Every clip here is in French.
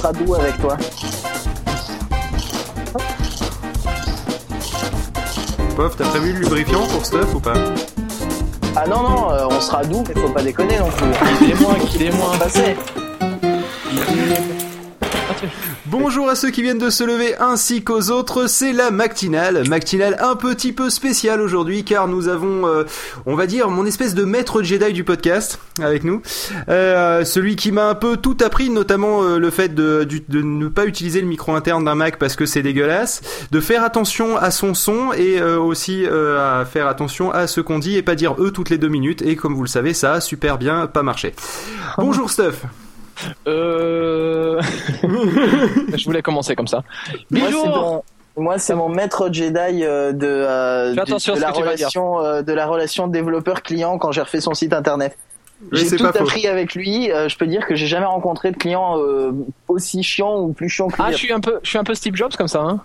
sera doux avec toi. Pof, t'as prévu le lubrifiant pour stuff ou pas Ah non, non, euh, on sera doux, mais faut pas déconner non plus. Il est moins, il est moins. Passé. Bonjour à ceux qui viennent de se lever ainsi qu'aux autres, c'est la matinale, matinale un petit peu spéciale aujourd'hui car nous avons, euh, on va dire, mon espèce de maître Jedi du podcast avec nous, Euh, celui qui m'a un peu tout appris, notamment euh, le fait de, de ne pas utiliser le micro interne d'un Mac parce que c'est dégueulasse, de faire attention à son son et aussi à faire attention à ce qu'on dit et pas dire eux toutes les deux minutes et comme vous le savez ça a super bien pas marché. Bonjour Stuff. Euh... je voulais commencer comme ça. Moi, c'est Bonjour. mon, moi, c'est mon maître Jedi euh, de, euh, du- à de la relation, euh, de la relation développeur-client quand j'ai refait son site internet. J'ai tout pas faux. appris avec lui. euh, je peux dire que j'ai jamais rencontré de client euh, aussi chiant ou plus chiant que lui. Ah, je suis un peu, je suis un peu Steve Jobs comme ça. Hein.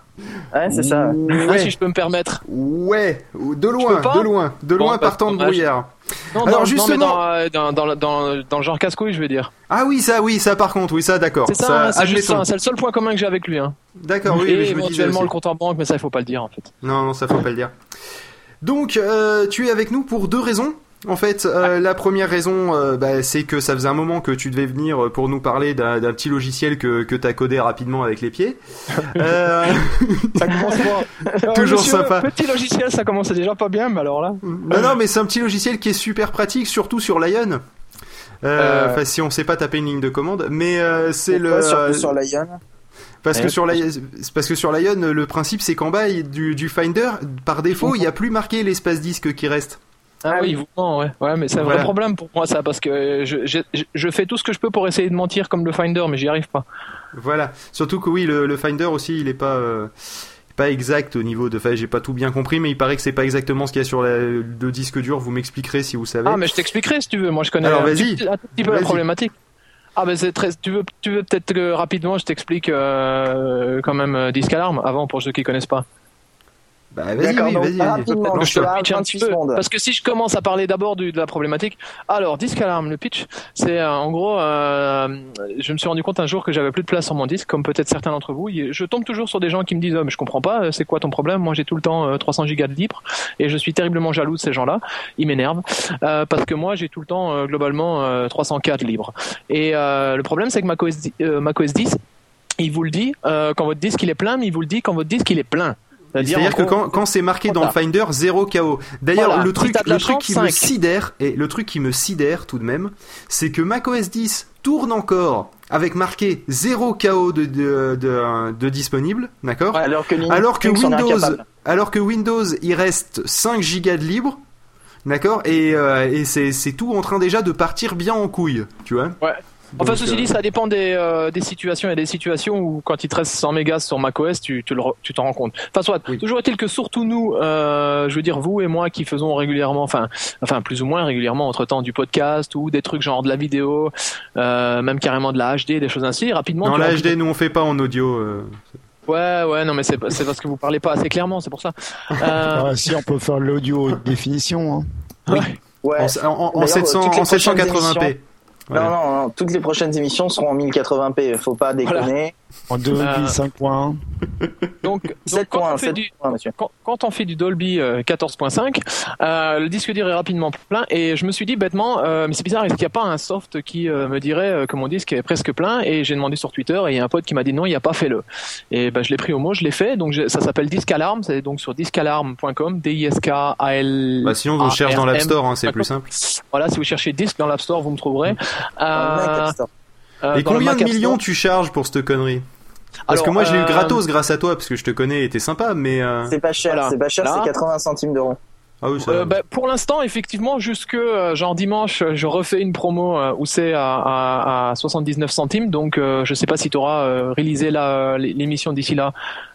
Ouais, c'est ça. Ah, Ouais. si je peux me permettre. Ouais, de loin, de loin, de Bon, loin bah, partant de brouillard. Non, Alors, dans, justement- non, mais dans, euh, dans, dans, dans, dans le genre casse-couille, je veux dire. Ah oui, ça, oui, ça par contre, oui, ça, d'accord. C'est ça, ça. C'est le seul point commun que j'ai avec lui. Hein. D'accord, oui, Et mais je me disais éventuellement aussi. le compte en banque, mais ça, il faut pas le dire en fait. Non, non, ça faut pas le dire. Donc, euh, tu es avec nous pour deux raisons. En fait, euh, la première raison, euh, bah, c'est que ça faisait un moment que tu devais venir pour nous parler d'un petit logiciel que, que tu as codé rapidement avec les pieds. Euh, Ça commence pas. Toujours sympa. Petit logiciel, ça commence déjà pas bien, mais alors là. non, non, mais c'est un petit logiciel qui est super pratique, surtout sur Lion. Euh, Euh. Enfin, si on sait pas taper une ligne de commande, mais euh, c'est le euh, sur Lion? Parce que sur Lion, parce que sur Lion, le principe c'est qu'en bas du, du Finder, par défaut, il n'y a plus marqué l'espace disque qui reste. Ah, Ah oui, il vous ment, ouais. Ouais, mais c'est un Voilà. vrai problème pour moi ça, parce que je, je, je fais tout ce que je peux pour essayer de mentir comme le Finder, mais j'y arrive pas. Voilà. Surtout que oui, le, le Finder aussi, il est pas euh, pas exact au niveau de. Enfin, j'ai pas tout bien compris, mais il paraît que c'est pas exactement ce qu'il y a sur la- le disque dur. Vous m'expliquerez si vous savez. Ah, mais je t'expliquerai si tu veux. Moi, je connais Alors, un, petit, un tout petit peu la problématique. Ah, ben c'est très. Tu veux, tu veux peut-être que rapidement, je t'explique euh, quand même euh, Disque Alarm avant pour ceux qui connaissent pas. Bah vas-y, D'accord, oui, vas-y. vas-y. rapidement, Donc, je te le pitch un petit 26 peu. secondes. Parce que si je commence à parler d'abord de la problématique, alors disque alarme, le pitch, c'est euh, en gros, euh, je me suis rendu compte un jour que j'avais plus de place sur mon disque, comme peut-être certains d'entre vous. Je tombe toujours sur des gens qui me disent, oh, mais je comprends pas, euh, c'est quoi ton problème? Moi, j'ai tout le temps euh, 300 gigas de libre, et je suis terriblement jaloux de ces gens-là. Ils m'énervent euh, parce que moi, j'ai tout le temps euh, globalement euh, 304 libres. Et euh, le problème, c'est que macOS, 10 euh, macOS 10 il vous le dit euh, quand votre disque il est plein, mais il vous le dit quand votre disque il est plein. C'est-à-dire que quand, quand c'est marqué dans le. Finder, 0 KO. D'ailleurs, Voilà. le truc, le truc chance, qui me 5. sidère, et le truc qui me sidère tout de même, c'est que macOS 10 tourne encore avec marqué 0 KO de, de, de, de disponible, d'accord Alors que alors Windows, alors que Windows, il reste 5 gigas de libre, d'accord, et, euh, et c'est c'est tout en train déjà de partir bien en couille, tu vois. Ouais. Enfin, Donc, ceci euh, dit, ça dépend des, euh, des situations. Il y a des situations où, quand il te reste 100 mégas sur macOS, tu, tu le re- tu t'en rends compte. Enfin, soit, Oui. toujours est-il que surtout nous, euh, je veux dire, vous et moi qui faisons régulièrement, enfin, enfin, plus ou moins régulièrement, entre temps, du podcast ou des trucs genre de la vidéo, euh, même carrément de la HD, des choses ainsi, rapidement. Non, la HD, nous on fait pas en audio. euh. Ouais, ouais, non, mais c'est c'est parce que vous parlez pas assez clairement, c'est pour ça. Euh, Ah, si on peut faire l'audio haute définition. Hein. Ouais. En, en, en, D'ailleurs, 700 toutes les en prochaines 780p. Voilà. Non, non, non, toutes les prochaines émissions seront en 1080p. Faut pas déconner. En 2.5.1. donc, donc 7 quand points, on fait 7 du, points, monsieur. quand, quand on fait du Dolby euh, 14.5, euh, le disque dur est rapidement plein et je me suis dit bêtement, euh, mais c'est bizarre, est-ce qu'il n'y a pas un soft qui euh, me dirait euh, que mon disque est presque plein Et j'ai demandé sur Twitter et il y a un pote qui m'a dit non, il n'y a pas, fais-le. Et ben, je l'ai pris au mot, je l'ai fait. Donc ça s'appelle Disque Alarm, c'est donc sur disquealarm.com, D-I-S-K-A-L. Bah, sinon, on cherche dans l'App Store, hein, c'est plus simple. Voilà, si vous cherchez disque dans l'App Store, vous me trouverez. Dans le Mac Euh, App Store. Euh, Et combien de Store. millions tu charges pour cette connerie Parce Alors, que moi je l'ai eu euh, gratos grâce à toi, parce que je te connais et t'es sympa, mais. euh, C'est pas cher, voilà. c'est pas cher, c'est 80 centimes d'euros. Ah oui, ça. Euh, bah, pour l'instant, effectivement, jusque euh, genre dimanche, je refais une promo euh, où c'est à, à, à 79 centimes. Donc, je sais pas si tu auras réalisé l'émission d'ici là.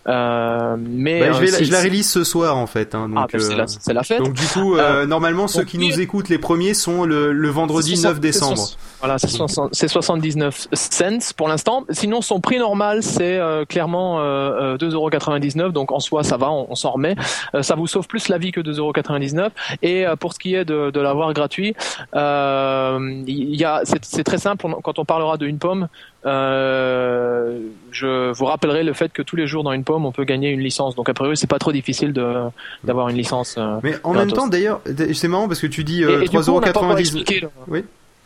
Mais Bah, je, vais la, si- je la rélise ce soir en fait. Hein, donc, Ah, bah, c'est la, fête. donc du coup, normalement ceux donc, qui nous écoutent les premiers sont le, le vendredi C'est 9 soix- décembre. Voilà, c'est soixante- c'est 79 cents pour l'instant. Sinon, son prix normal, c'est clairement euh, euh, 2,99€. Donc en soi, ça va, on, on s'en remet. Ça vous sauve plus la vie que 2,99€. 2,99 et euh, pour ce qui est de, de l'avoir gratuit, euh, il c'est très simple quand on parlera de une pomme. Euh, je vous rappellerai le fait que tous les jours dans une pomme on peut gagner une licence. Donc a priori c'est pas trop difficile de d'avoir une licence. Mais en Gratos. même temps, d'ailleurs, c'est marrant parce que tu dis Et- euh, et du coup, on n'a pas encore 3,99€. expliqué le- Oui.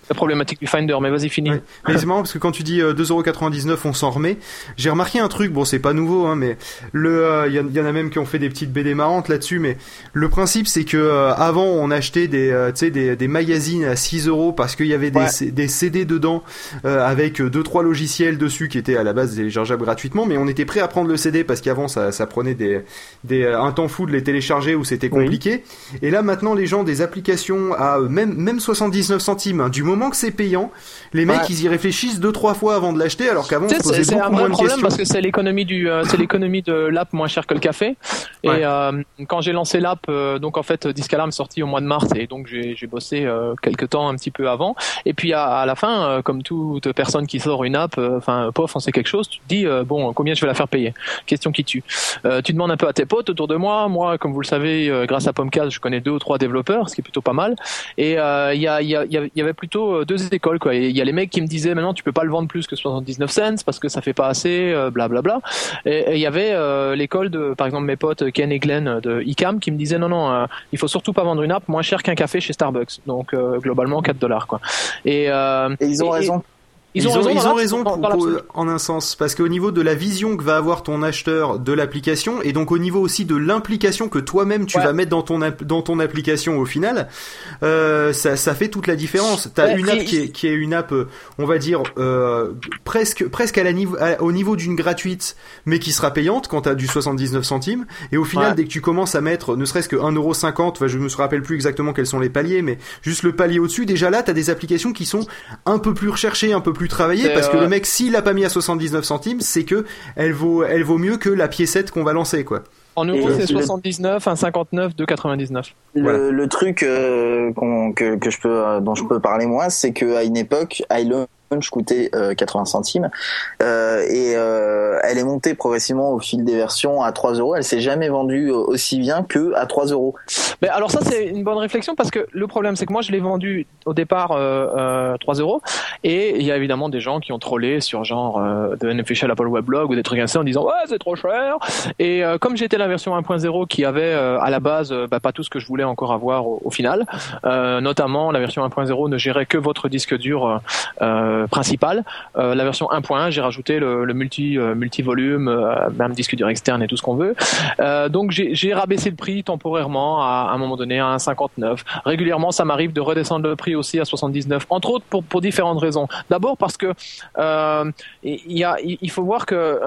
La problématique du Finder, mais vas-y finis. Ouais. Mais c'est marrant parce que quand tu dis euh, 2,99€, on s'en remet. J'ai remarqué un truc, bon c'est pas nouveau, hein, mais le, il y, en- y en a même qui ont fait des petites BD marrantes là-dessus. Mais le principe c'est que euh, avant on achetait des, euh, des, des magazines à 6 euros parce qu'il y avait des, Ouais. Des CD dedans euh, avec euh, deux trois logiciels dessus qui étaient à la base téléchargeables gratuitement. Mais on était prêt à prendre le CD parce qu'avant ça, ça prenait des, des, euh, un temps fou de les télécharger où c'était Oui. compliqué. Et là maintenant les gens des applications à euh, même même 79 centimes. hein, du moment que c'est payant, les mecs Ouais. ils y réfléchissent deux trois fois avant de l'acheter alors qu'avant on se posait beaucoup un moins vrai de problème questions. parce que c'est l'économie du, euh, c'est l'économie de l'app moins cher que le café. Et Ouais. euh, quand j'ai lancé l'app, euh, donc en fait, Discalarm est sorti au mois de mars et donc j'ai j'ai bossé euh, quelques temps un petit peu avant. Et puis à, à la fin, comme toute personne qui sort une app, euh, enfin, pof, on sait quelque chose, tu te dis euh, bon, combien je vais la faire payer? Question qui tue. Euh, tu demandes un peu à tes potes autour de moi. Moi, comme vous le savez, euh, grâce à Pomcast, je connais deux ou trois développeurs, ce qui est plutôt pas mal. Et euh, il y, a, y, a- y avait plutôt euh, deux écoles quoi. Il y a les mecs qui me disaient maintenant tu peux pas le vendre plus que 79 cents parce que ça fait pas assez, euh, blablabla. Et et il y avait euh, l'école de, par exemple mes potes Ken et Glenn de ICAM qui me disaient non non, euh, il faut surtout pas vendre une app moins cher qu'un café chez Starbucks. Donc euh, globalement 4 dollars quoi. Et, euh, Et ils ont et- raison. Ils ont raison, ils ont pour- pour- en un sens parce qu'au niveau de la vision que va avoir ton acheteur de l'application et donc au niveau aussi de l'implication que toi-même tu Ouais. vas mettre dans ton dans ton application au final euh, ça, ça fait toute la différence t'as Ouais, une app qui est, qui est une app euh, on va dire euh, presque presque à la niveau à- au niveau d'une gratuite mais qui sera payante quand t'as du 79 centimes et au final Ouais. dès que tu commences à mettre ne serait-ce que 1,50€, enfin, je me rappelle plus exactement quels sont les paliers, mais juste le palier au-dessus, déjà là, t'as des applications qui sont un peu plus recherchées, un peu plus travaillées, C'est, parce que le mec, s'il l'a pas mis à 79 centimes, c'est que elle vaut, elle vaut mieux que la piécette qu'on va lancer, quoi. En euros c'est le- 79, un 59, 2,99. Le, Voilà. le truc euh, que, que je peux, euh, dont je peux parler moi, c'est que à une époque, iLaunch coûtait euh, 80 centimes euh, et euh, elle est montée progressivement au fil des versions à 3 euros. Elle s'est jamais vendue euh, aussi bien que à 3 euros. Mais alors ça c'est une bonne réflexion parce que le problème c'est que moi je l'ai vendu au départ euh, euh, 3 euros et il y a évidemment des gens qui ont trollé sur genre euh, de Unofficial Apple Weblog ou des trucs ainsi en disant ouais c'est trop cher et euh, comme j'étais la version 1.0 qui avait euh, à la base euh, bah, pas tout ce que je voulais encore avoir au, au final euh, notamment la version 1.0 ne gérait que votre disque dur euh, euh, principal Euh, la version 1.1 j'ai rajouté le, le multi euh, multi volume euh, même disque dur externe et tout ce qu'on veut donc j'ai rabaissé le prix temporairement à, à un moment donné à 1,59. Régulièrement, ça m'arrive de redescendre le prix aussi à 79, entre autres pour, pour différentes raisons. D'abord parce que il y a, il faut voir que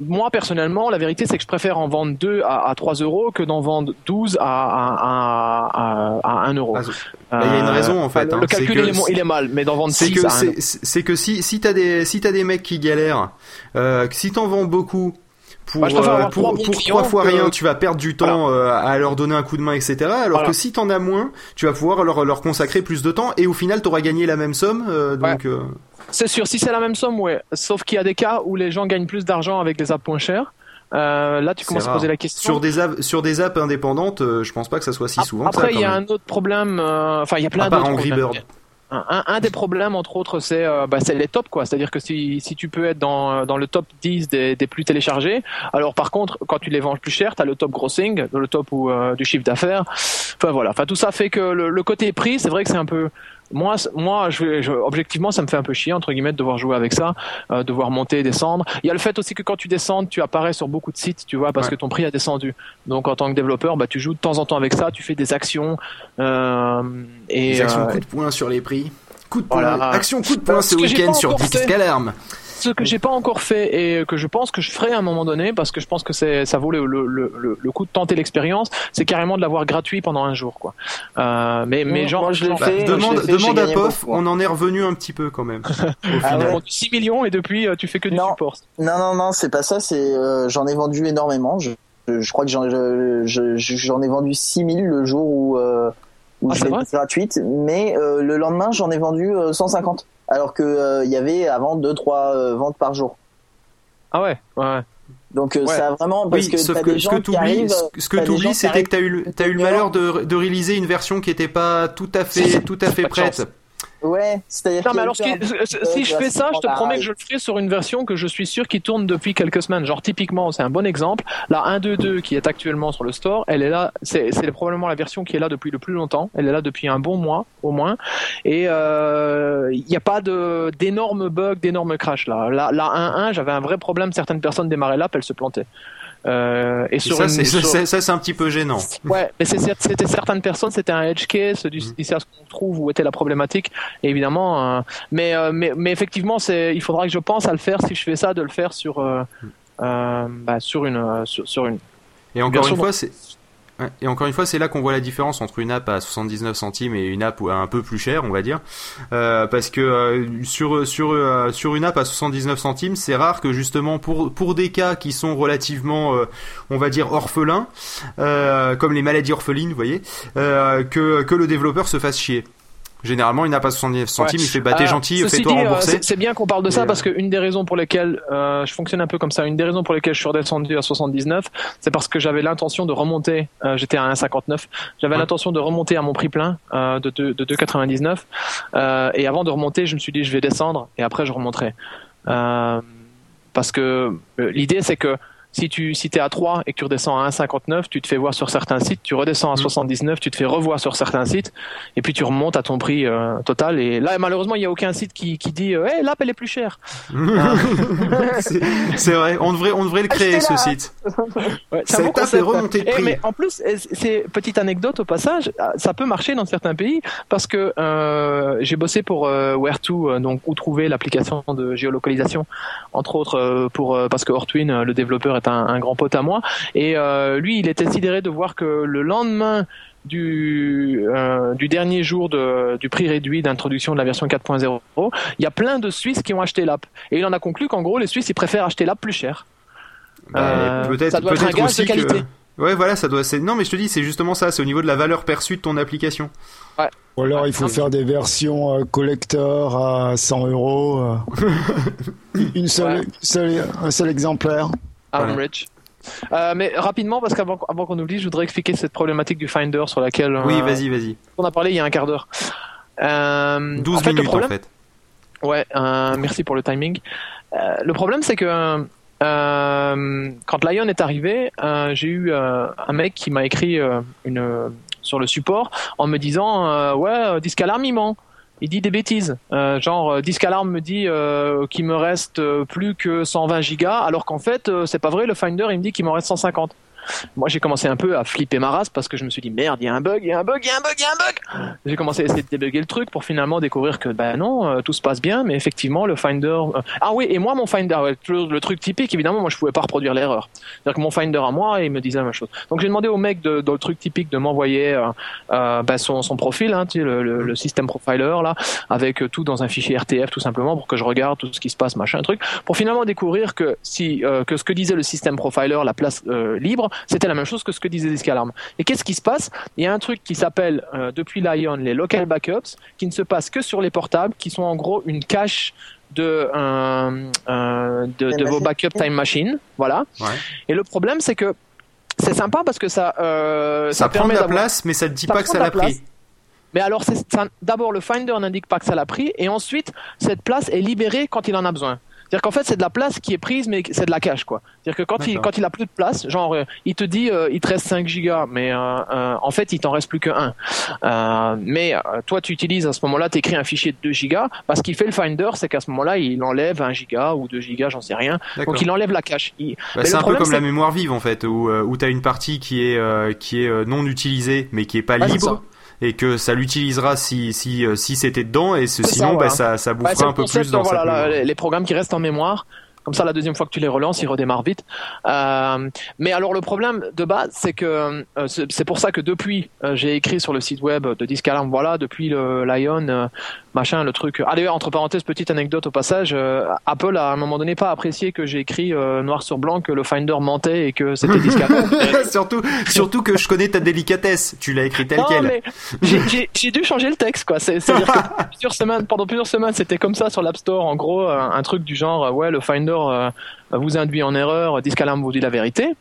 moi personnellement, la vérité c'est que je préfère en vendre 2 à, à 3 euros que d'en vendre 12 à, à, à, à, à 1 euro. Ah, Bah, il y a une raison, en fait, Le, hein. le calcul que il, est, mo- il est mal, mais d'en vendre C'est 6 que, à 1 euro. C'est, que si, si t'as des, si t'as des mecs qui galèrent, euh, que si t'en vends beaucoup, pour, Bah, euh, pour, trois pour fois que- rien, tu vas perdre du temps euh, à leur donner un coup de main, etc. Alors Voilà. que si t'en as moins, tu vas pouvoir leur, leur consacrer plus de temps et au final t'auras gagné la même somme. donc, C'est sûr, si c'est la même somme, ouais. Sauf qu'il y a des cas où les gens gagnent plus d'argent avec des apps moins chères. Euh, là, tu commences à poser la question. sur des apps, sur des apps indépendantes, euh, je pense pas que ça soit si souvent. Après, il y a un autre problème. euh, Enfin, il y a plein À part Angry. Bird. Un, un- des problèmes, entre autres, c'est euh, bah, les tops, quoi. C'est-à-dire que si, si tu peux être dans, dans le top 10 des, des plus téléchargés, alors par contre, quand tu les vends plus cher, tu as le top grossing, le top où, euh, du chiffre d'affaires. Enfin voilà. Enfin tout ça fait que le, le côté prix, c'est vrai que c'est un peu. Moi, moi, je, je- objectivement, ça me fait un peu chier entre guillemets de devoir jouer avec ça, euh, devoir monter et descendre. Il y a le fait aussi que quand tu descends, tu apparais sur beaucoup de sites, tu vois, parce Ouais. que ton prix a descendu. Donc en tant que développeur, bah tu joues de temps en temps avec ça, tu fais des actions euh, et Des actions euh, coup de poing sur les prix. Coup de poing. Voilà. Action coup de poing Bah, ce week-end sur Disque fait. Ce que j'ai pas encore fait et que je pense que je ferai à un moment donné parce que je pense que c'est ça vaut le, le, le, le- le coup de tenter l'expérience c'est carrément de l'avoir gratuit pendant un jour quoi euh, mais genre, moi, je genre- fait, demande je l'ai fait, demande à Pof, beaucoup. on en est revenu un petit peu quand même. Au Ah ouais. vendu 6 millions et depuis euh, tu fais que du Non. support Non, non, non, c'est pas ça. C'est euh, j'en ai vendu énormément. Je, crois que j'en je- je- j'en ai vendu 6000 le jour où, euh, où Ah, je l'ai gratuite, mais euh, le lendemain j'en ai vendu euh, 150. Alors que euh, il y avait avant deux trois euh, ventes par jour. ah ouais ouais Donc euh, Ouais. ça a vraiment parce Oui, que sauf que des ce que qui arrivent. ce- t'oublies, qui c'était que t'as eu, le- arrivent t'as eu le malheur de, de réaliser une version qui était pas tout à fait, tout à fait prête. Ouais, c'est-à-dire. Non, mais alors, si- si je fais ça, je te promets que je le ferai sur une version que je suis sûr qui tourne depuis quelques semaines. Genre, typiquement, c'est un bon exemple. La 1.2.2 qui est actuellement sur le store, elle est là, c'est probablement la version qui est là depuis le plus longtemps. Elle est là depuis un bon mois, au moins. Et euh, il n'y a pas d'énormes bugs, d'énormes crashs là. La, la 1.1, j'avais un vrai problème. Certaines personnes démarraient l'app, elles se plantaient. Euh, et Et sur ça, une- c'est, sur- un petit peu gênant. Ouais, mais c'était certaines personnes, c'était un edge case du c'est à ce qu'on trouve où était la problématique. Évidemment, euh, mais, euh, mais mais effectivement, c'est il faudra que je pense à le faire si je fais ça, de le faire sur euh, euh, bah, sur une sur, sur une. Et encore Bien une sûr, fois, c'est et encore une fois, c'est là qu'on voit la différence entre une app à 79 centimes et une app un peu plus chère, on va dire, Euh, parce que euh, sur sur euh, sur une app à 79 centimes, c'est rare que justement pour des cas qui sont relativement, on va dire orphelins, comme les maladies orphelines, vous voyez, que le développeur se fasse chier. Généralement, une app à 79 centimes, il fait Euh, gentil, fais-toi euh, rembourser. c'est- bien qu'on parle de ça Et, parce euh, qu'une des raisons pour lesquelles euh, je fonctionne un peu comme ça, une des raisons pour lesquelles je suis redescendu à 79, c'est parce que j'avais l'intention de remonter. euh, J'étais à 1,59. J'avais Ouais. l'intention de remonter à mon prix plein euh, de, deux- de 2,99. Euh, et avant de remonter, je me suis dit je vais descendre et après je remonterai. Euh, parce que l'idée c'est que si tu si es à 3 et que tu redescends à 1,59, tu te fais voir sur certains sites, tu redescends à Mm. 79, tu te fais revoir sur certains sites, et puis tu remontes à ton prix euh, total. Et là, malheureusement, il n'y a aucun site qui, qui dit euh, Hey, l'app, elle est plus chère. c'est c'est vrai, on devrait on devrait le créer ce site. Ouais, Cette app est remontée de Eh, prix. mais en plus, eh, c'est petite anecdote au passage, euh, ça peut marcher dans certains pays parce que euh, j'ai bossé pour euh, Where2, euh, donc où trouver l'application de géolocalisation, entre autres pour euh, parce que Hortwin, euh, le développeur, est un, un grand pote à moi, et euh, lui, il était sidéré de voir que le lendemain du, euh, du dernier jour de, du prix réduit d'introduction de la version 4.0, il y a plein de Suisses qui ont acheté l'app. Et il en a conclu qu'en gros, les Suisses, ils préfèrent acheter l'app plus cher. Bah, Euh, peut-être ça doit être un peut-être gage aussi de qualité. que ouais voilà ça doit c'est non mais je te dis c'est justement ça c'est au niveau de la valeur perçue de ton application Ou alors il faut faire des versions euh, collector à 100 euros. Une seule, Ouais. seule- un seul exemplaire. Aaron Voilà. Rich. Euh, mais rapidement, parce qu'avant avant qu'on oublie, je voudrais expliquer cette problématique du Finder sur laquelle oui euh, vas-y vas-y on a parlé il y a un quart d'heure. Euh, 12 en fait, minutes le problème, en fait Ouais, euh, merci pour le timing. Euh, le problème, c'est que euh, quand Lion est arrivé, euh, j'ai eu euh, un mec qui m'a écrit euh, une euh, sur le support en me disant euh, ouais, euh, disque alarme il ment. Il dit des bêtises. Euh, genre, euh, Disque Alarm me dit euh, qu'il me reste euh, plus que 120 gigas, alors qu'en fait, euh, c'est pas vrai. Le Finder, il me dit qu'il m'en reste 150. Moi, j'ai commencé un peu à flipper ma race parce que je me suis dit merde, il y a un bug, il y a un bug, il y a un bug, il y a un bug. J'ai commencé à essayer de débugger le truc pour finalement découvrir que ben non, euh, tout se passe bien, mais effectivement le Finder. euh, Ah oui, et moi mon Finder, le, truc typique, évidemment, moi je pouvais pas reproduire l'erreur. C'est-à-dire que mon Finder à moi, il me disait la même chose. Donc j'ai demandé au mec de, dans le truc typique de m'envoyer ben, son, profil, hein, tu sais, le, le, le système profiler là, avec tout dans un fichier RTF tout simplement pour que je regarde tout ce qui se passe, machin, truc, pour finalement découvrir que si que ce que disait le système profiler, la place libre, c'était la même chose que ce que disait Disk Alarm. Et qu'est-ce qui se passe? Il y a un truc qui s'appelle euh, depuis Lion les local backups, qui ne se passe que sur les portables, qui sont en gros une cache de, euh, euh, de, Time de vos backup time machine, voilà. Ouais. Et le problème, c'est que c'est sympa parce que ça, euh, ça, prend permet de la place mais ça te dit ça pas que ça la pris. Mais alors, c'est- ça- d'abord, le Finder n'indique pas que ça l'a pris, et ensuite, cette place est libérée quand il en a besoin. C'est-à-dire qu'en fait, c'est de la place qui est prise, mais c'est de la cache, quoi. C'est-à-dire que quand il, quand il a plus de place, genre, euh, il te dit, euh, il te reste 5 gigas, mais euh, en fait, il t'en reste plus que 1. Euh, mais toi, tu utilises à ce moment-là, tu écris un fichier de 2 gigas, parce qu'il fait le Finder, c'est qu'à ce moment-là, il enlève 1 giga ou 2 gigas, j'en sais rien. Donc, il enlève la cache. Il- Bah, c'est un peu comme la mémoire vive en fait, où, où tu as une partie qui est, qui est non utilisée mais qui est pas libre et que ça l'utilisera si, si, euh, si c'était dedans et ce, ça, sinon voilà. bah, ça, ça bouffera c'est un peu plus dans voilà, sa la- mémoire. les, programmes qui restent en mémoire. Comme ça, la deuxième fois que tu les relances, ils redémarrent vite. Euh, mais alors, le problème de base, c'est que euh, c'est pour ça que depuis, euh, j'ai écrit sur le site web de Disc Alarm, voilà, depuis le Lion, euh, machin, le truc. Ah d'ailleurs, entre parenthèses, petite anecdote au passage, euh, Apple a à un moment donné pas apprécié que j'ai écrit euh, noir sur blanc que le Finder mentait et que c'était Alarm. surtout, surtout que je connais ta délicatesse, tu l'as écrit tel Non, quel. mais j'ai- dû changer le texte, quoi. C'est- C'est-à-dire que pendant plusieurs semaines, pendant plusieurs semaines, c'était comme ça sur l'App Store. En gros, un, un truc du genre, euh, ouais, le Finder, euh, vous induit en erreur, Discalam vous dit la vérité.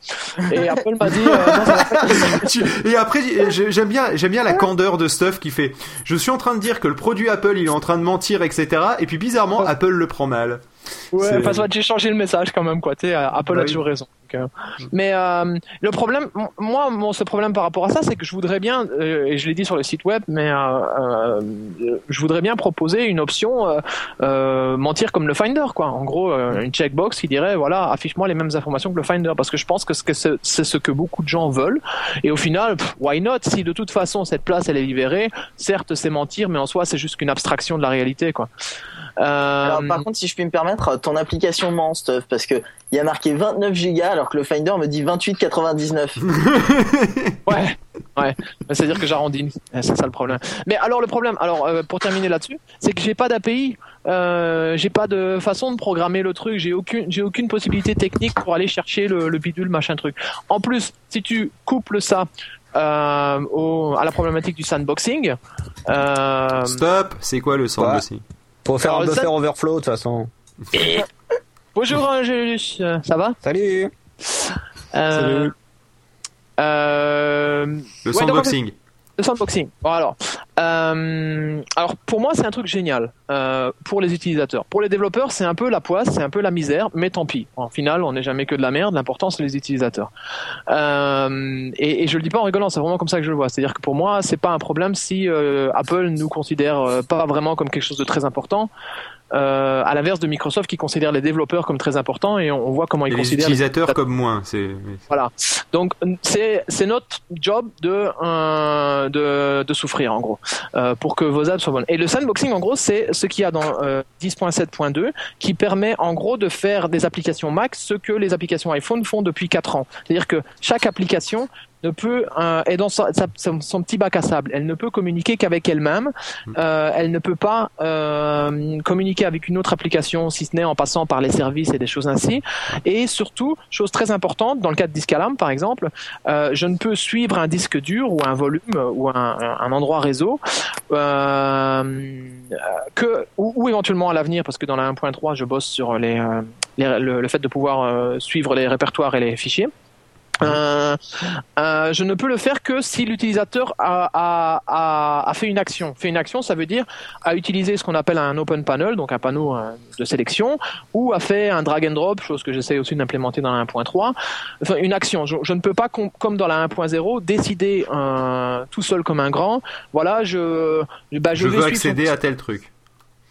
Et Apple m'a dit. Euh, et après, j'aime bien, j'aime bien la candeur de Stuff qui fait. Je suis en train de dire que le produit Apple, il est en train de mentir, etc. Et puis bizarrement, Apple le prend mal. Ouais, enfin, j'ai changé le message quand même, quoi. Tu Apple a toujours raison. Euh, mais euh, le problème, moi, mon ce problème par rapport à ça, c'est que je voudrais bien, euh, et je l'ai dit sur le site web, mais je voudrais bien proposer une option mentir comme le Finder, quoi. En gros, une checkbox qui dirait, voilà, affiche-moi les mêmes informations que le Finder, parce que je pense que c'est ce que beaucoup de gens veulent. Et au final, why not? Si de toute façon cette place elle est libérée, certes c'est mentir, mais en soi c'est juste qu'une abstraction de la réalité, quoi. Alors, par contre, si je puis me permettre, ton application ment stuff parce que il y a marqué 29 Go alors que le Finder me dit 28,99. ouais, ouais. C'est-à-dire que j'arrondis. C'est ça le problème. Mais alors le problème, alors euh, pour terminer là-dessus, c'est que j'ai pas d'API. Euh, j'ai pas de façon de programmer le truc. J'ai aucune, j'ai aucune possibilité technique pour aller chercher le, le bidule machin truc. En plus, si tu couples ça euh, au, à la problématique du sandboxing. Euh... Stop. C'est quoi le sandboxing? Pour faire un buffer overflow de toute façon. Bonjour Angelus, euh, ça va? Salut. Euh, Salut. Euh, le sandboxing. Le sandboxing. Bon alors, euh, alors pour moi c'est un truc génial euh, pour les utilisateurs. Pour les développeurs c'est un peu la poisse, c'est un peu la misère, mais tant pis. En final on n'est jamais que de la merde. L'important c'est les utilisateurs. Euh, et, et, je le dis pas en rigolant, c'est vraiment comme ça que je le vois. C'est-à-dire que pour moi c'est pas un problème si euh, Apple nous considère euh, pas vraiment comme quelque chose de très important. Euh, à l'inverse de Microsoft qui considère les développeurs comme très importants et on, voit comment ils considèrent les utilisateurs comme moins. C'est voilà. Donc c'est c'est notre job de euh, de, de souffrir en gros euh, pour que vos apps soient bonnes. Et le sandboxing en gros c'est ce qu'il y a dans 10.7.2 euh, qui permet en gros de faire des applications Mac ce que les applications iPhone font depuis 4 ans. C'est-à-dire que chaque application ne peut euh, est dans son, son, petit bac à sable. Elle ne peut communiquer qu'avec elle-même. Mm. Euh, elle ne peut pas euh, communiquer avec une autre application, si ce n'est en passant par les services et des choses ainsi. Et surtout, chose très importante, dans le cas de Discalam par exemple, euh, je ne peux suivre un disque dur ou un volume ou un, un endroit réseau euh, que ou, ou, éventuellement à l'avenir, parce que dans la 1.3, je bosse sur les, euh, les le, le, fait de pouvoir suivre les répertoires et les fichiers. Euh, euh, je ne peux le faire que si l'utilisateur a, a, a, fait une action. Fait une action, ça veut dire a utilisé ce qu'on appelle un open panel, donc un panneau euh, de sélection, ou a fait un drag and drop, chose que j'essaie aussi d'implémenter dans la 1.3. Enfin, une action. Je, je, ne peux pas, comme dans la 1.0, décider euh, tout seul comme un grand. Voilà, je, bah, je, je veux accéder à tel truc.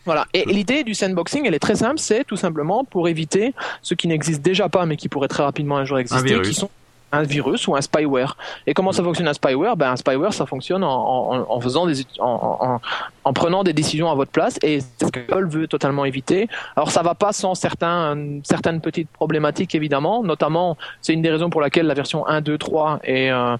Voilà. Et l'idée du sandboxing, elle est très simple, c'est tout simplement pour éviter ce qui n'existe déjà pas, mais qui pourrait très rapidement un jour exister, qui sont un virus ou un spyware. Et comment ça fonctionne un spyware? Ben un spyware, ça fonctionne en, en, en faisant des, en, en, prenant des décisions à votre place. Et c'est ce que Apple veut totalement éviter. Alors ça va pas sans certains, certaines petites problématiques évidemment. Notamment, c'est une des raisons pour laquelle la version 1, 2, 3 est euh,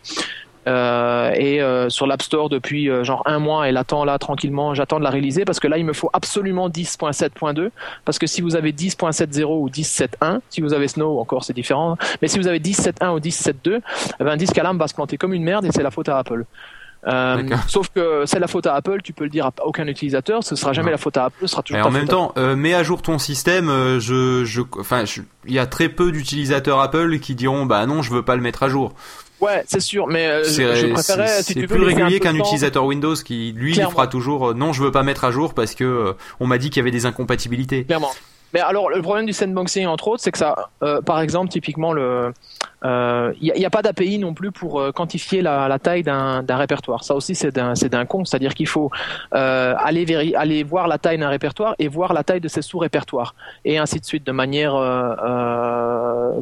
euh, et euh, sur l'App Store depuis euh, genre un mois et l'attend là tranquillement j'attends de la réaliser parce que là il me faut absolument 10.7.2 parce que si vous avez 10.70 ou 10.7.1 si vous avez Snow encore c'est différent mais si vous avez 10.7.1 ou 10.7.2 eh ben 10 va se planter comme une merde et c'est la faute à Apple euh, sauf que c'est la faute à Apple, tu peux le dire à aucun utilisateur, ce sera jamais la faute à Apple, ce sera toujours. Et en même temps, euh, mets à jour ton système. Euh, je, je, enfin, il y a très peu d'utilisateurs Apple qui diront, bah non, je veux pas le mettre à jour. Ouais, c'est sûr, mais euh, je préférais. Si c'est plus régulier qu'un utilisateur Windows qui lui il fera toujours. Euh, non, je veux pas mettre à jour parce que euh, on m'a dit qu'il y avait des incompatibilités. Clairement. Mais alors le problème du sandboxing entre autres, c'est que ça, euh, par exemple, typiquement il euh, n'y a, a, pas d'API non plus pour euh, quantifier la, taille d'un répertoire. Ça aussi c'est d'un con, c'est-à-dire qu'il faut euh, aller aller voir la taille d'un répertoire et voir la taille de ses sous-répertoires et ainsi de suite de manière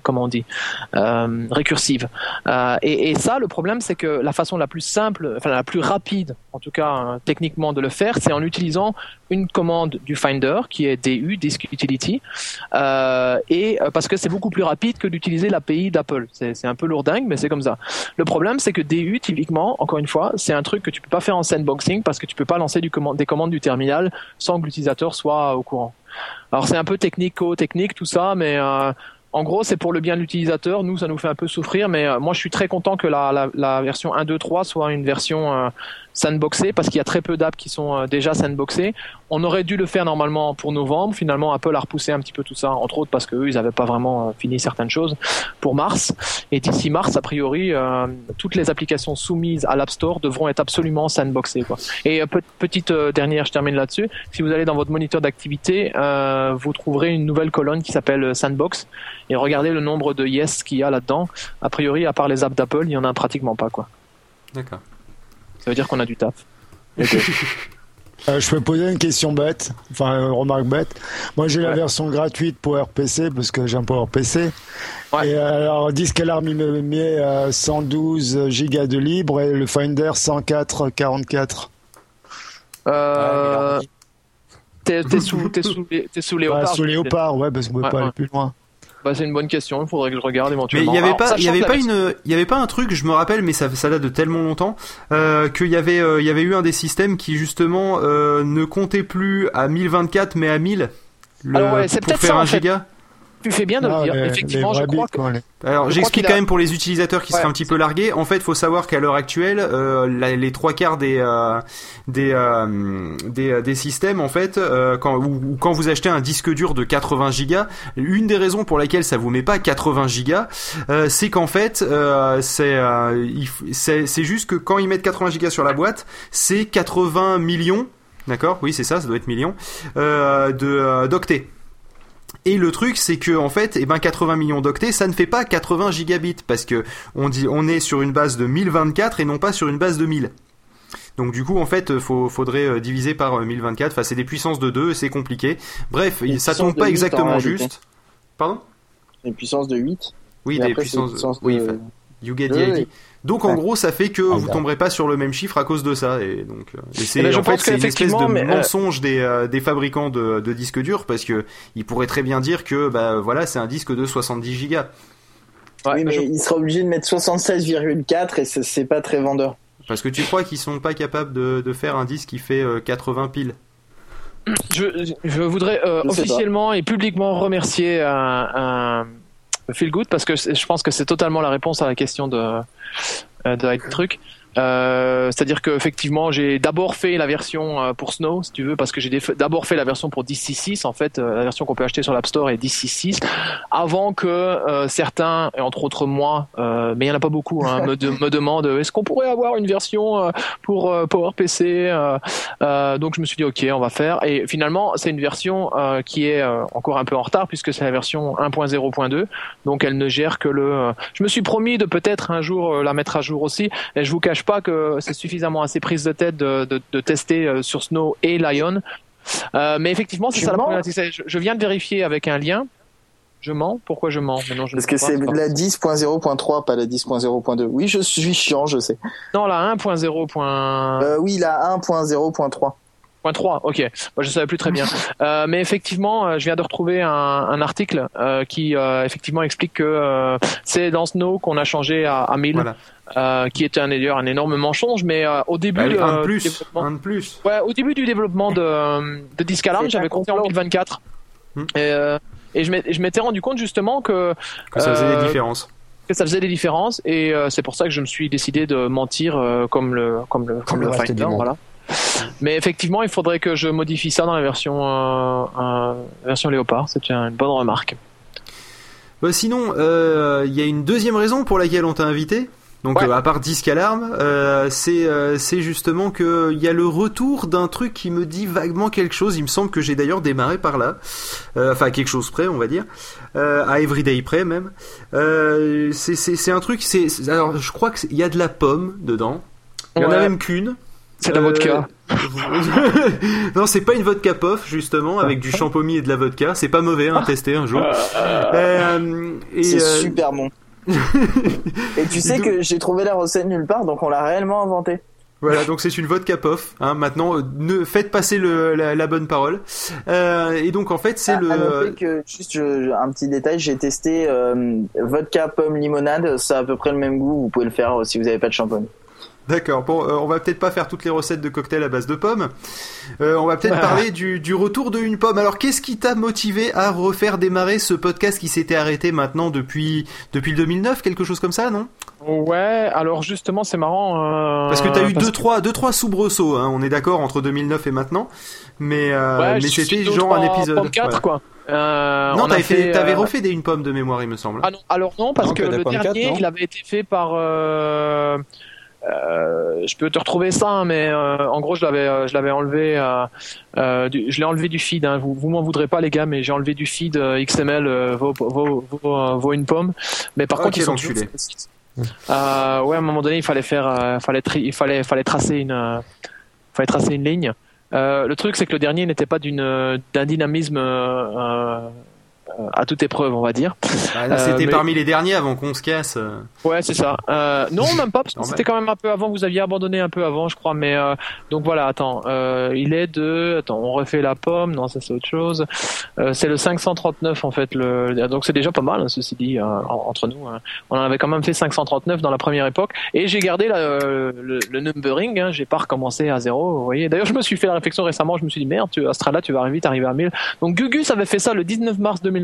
comment on dit récursive. Et, et, ça, le problème c'est que la façon la plus simple, enfin la plus rapide, en tout cas hein, techniquement de le faire, c'est en utilisant une commande du Finder qui est DU Disk Utility et parce que c'est beaucoup plus rapide que d'utiliser l'API d'Apple. C'est un peu lourdingue, mais c'est comme ça. Le problème, c'est que DU, typiquement, encore une fois, c'est un truc que tu peux pas faire en sandboxing parce que tu peux pas lancer des commandes du terminal sans que l'utilisateur soit au courant. Alors c'est un peu technico-technique tout ça, mais euh, en gros, c'est pour le bien de l'utilisateur. Nous, ça nous fait un peu souffrir, mais euh, moi, je suis très content que la, la, la version 1.2.3 soit une version euh, sandboxée parce qu'il y a très peu d'apps qui sont déjà sandboxées. On aurait dû le faire normalement pour novembre. Finalement, Apple a repoussé un petit peu tout ça, entre autres parce que eux, ils n'avaient pas vraiment euh, fini certaines choses pour mars. Et d'ici mars, a priori, euh, toutes les applications soumises à l'App Store devront être absolument sandboxées. Quoi. Et euh, petite dernière, je termine là-dessus. Si vous allez dans votre moniteur d'activité, vous trouverez une nouvelle colonne qui s'appelle Sandbox. Et regardez le nombre de yes qu'il y a là-dedans. A priori, à part les apps d'Apple, il y en a pratiquement pas. D'accord. Ça veut dire qu'on a du taf. Euh, je peux poser une question bête, enfin une remarque bête. Moi j'ai la version gratuite pour RPC parce que j'ai un PowerPC. Ouais. Et alors Disque Alarm il me met 112 gigas de libre et le Finder 104 44. Euh, t'es sous, sous, sous Léopard. sous Léopard, ouais, parce qu'on peut pas aller plus loin. Bah, c'est une bonne question. Il faudrait que je regarde éventuellement. Mais il y avait pas, il y avait pas une, il y avait pas un truc. Je me rappelle, mais ça, ça date de tellement longtemps euh, qu'il y avait, euh, il y avait eu un des systèmes qui justement euh, ne comptait plus à 1024 mais à 1000. Le, Alors ouais, c'est peut-être ça, un giga. Tu fais bien de le dire. Effectivement, je crois que. Alors, j'explique quand même pour les utilisateurs qui seraient un petit peu largués. En fait, il faut savoir qu'à l'heure actuelle, euh, les trois quarts des euh, des, euh, des, des systèmes, en fait, euh, quand ou, quand vous achetez un disque dur de 80 gigas, une des raisons pour laquelle ça vous met pas 80 gigas, c'est qu'en fait, c'est c'est juste que quand ils mettent 80 gigas sur la boîte, c'est 80 millions. D'accord? Oui, c'est ça, ça doit être millions de d'octets. Et le truc, c'est que en fait, eh ben 80 millions d'octets, ça ne fait pas 80 gigabits parce que on dit, on est sur une base de 1024 et non pas sur une base de 1000. Donc du coup, en fait, faut, faudrait euh, diviser par 1024. Euh, enfin, c'est des puissances de 2, c'est compliqué. Bref, ça tombe pas exactement juste. Pardon? Une puissance de 8. Oui, des puissances. De... Oui, you get the donc en gros, ça fait que ah, vous tomberez pas sur le même chiffre à cause de ça. Et donc, euh, c'est en fait c'est une espèce de euh, mensonge des, euh, des fabricants de, de, disques durs parce que ils pourraient très bien dire que bah voilà, c'est un disque de 70 gigas. oui, mais, il sera obligé de mettre 76,4 et c'est pas très vendeur. Parce que tu crois qu'ils sont pas capables de, de faire un disque qui fait 80 piles je, je voudrais officiellement et publiquement remercier un, un Feel Good parce que je pense que c'est totalement la réponse à la question de, euh, de truc. Euh, c'est-à-dire qu'effectivement, j'ai d'abord fait la version euh, pour Snow, si tu veux, parce que j'ai d'abord fait la version pour DC6, en fait, euh, la version qu'on peut acheter sur l'App Store est DC6, avant que certains, et entre autres moi, mais il n'y en a pas beaucoup, hein, me, me demandent est-ce qu'on pourrait avoir une version pour PowerPC Donc je me suis dit ok, on va faire. Et finalement, c'est une version qui est encore un peu en retard puisque c'est la version 1.0.2, donc elle ne gère que le. Je me suis promis de peut-être un jour la mettre à jour aussi, et je vous cache pas que c'est suffisamment assez prise de tête de, de, tester euh, sur Snow et Lion. Euh, mais effectivement, c'est ça la problématique. Je, viens de vérifier avec un lien. Je mens Pourquoi je mens? Je Parce que c'est la 10.0.3, pas la 10.0.2. Oui, je suis chiant, je sais. Non, la 1.0. Euh, oui, la 1.0.3. Point 3, ok. Moi, je savais plus très bien. Euh, mais effectivement, euh, je viens de retrouver un, un article euh, qui euh, effectivement explique que euh, c'est dans Snow qu'on a changé à, à 1000. Voilà. qui était un d'ailleurs un énorme mensonge, mais au début bah, un de plus, un de plus. Ouais, au début du développement de, de Discalarm, j'avais compté en 1024. Hmm. Et, et je m'étais rendu compte justement que que ça faisait des différences que ça faisait des différences et c'est pour ça que je me suis décidé de mentir comme le comme le comme, le, voilà. Mais effectivement, il faudrait que je modifie ça dans la version, euh, euh version Léopard. C'est une bonne remarque. Bah sinon, euh, il y a une deuxième raison pour laquelle on t'a invité. Donc euh, à part Disque Alarme, c'est c'est justement que il y a le retour d'un truc qui me dit vaguement quelque chose. Il me semble que j'ai d'ailleurs démarré par là, enfin quelque chose près, on va dire, à Everyday près même. c'est c'est un truc, c'est alors je crois qu'il y a de la pomme dedans. Il y en a même qu'une. C'est la vodka. Euh, non, c'est pas une vodka pof justement avec du champomis et de la vodka. C'est pas mauvais, hein, tester un jour. Euh, c'est euh, super bon. et tu sais que j'ai trouvé la recette nulle part, donc on l'a réellement inventée. Voilà, donc c'est une vodka pof. Hein, maintenant, ne faites passer le, la, bonne parole. et donc en fait, c'est ah, le. que juste un petit détail, j'ai testé vodka pomme limonade. Ça a à peu près le même goût. Vous pouvez le faire si vous n'avez pas de shampoing. D'accord. Bon, euh, on va peut-être pas faire toutes les recettes de cocktails à base de pommes. Euh, on va peut-être parler du, du, retour de une pomme. Alors, qu'est-ce qui t'a motivé à refaire démarrer ce podcast qui s'était arrêté maintenant depuis depuis le 2009, quelque chose comme ça, non? Ouais, alors justement, c'est marrant. Euh, parce que t'as eu deux, trois, deux, trois soubresauts, hein, on est d'accord, entre 2009 et maintenant. Mais, euh, mais c'était genre un épisode. 4, quoi. Euh, non, t'avais, fait, t'avais euh, refait des une pomme de mémoire, il me semble. Ah non, alors non, parce que, le dernier, il avait été fait par. Euh, euh, je peux te retrouver ça, hein, mais euh, en gros, je l'avais, euh, je l'avais enlevé. je l'ai enlevé du feed. Hein. Vous, vous m'en voudrez pas, les gars, mais j'ai enlevé du feed XML vaut, vaut, vaut, une pomme. Mais par contre, ils sont ouais, à un moment donné, il fallait faire, fallait, il fallait, fallait tracer une, fallait tracer une ligne. le truc, c'est que le dernier n'était pas d'une, d'un dynamisme à toute épreuve, on va dire. Ah, là, c'était euh, parmi les derniers avant qu'on se casse. Euh. Ouais, c'est ça. Euh, non, même pas, parce que c'était quand même un peu avant. Vous aviez abandonné un peu avant, je crois. Mais donc voilà, attends. il est de. Attends, on refait la pomme. Non, ça c'est autre chose. c'est le 539 en fait. Le... Donc c'est déjà pas mal, hein, ceci dit, entre nous. Hein. On en avait quand même fait 539 dans la première époque. Et j'ai gardé le, le, numbering. Hein. J'ai pas recommencé à zéro. Vous voyez. D'ailleurs, je me suis fait la réflexion récemment. Je me suis dit merde, tu, Astrala, tu vas vite arriver à 1000. Donc Gugus avait fait ça le 19 mars 2000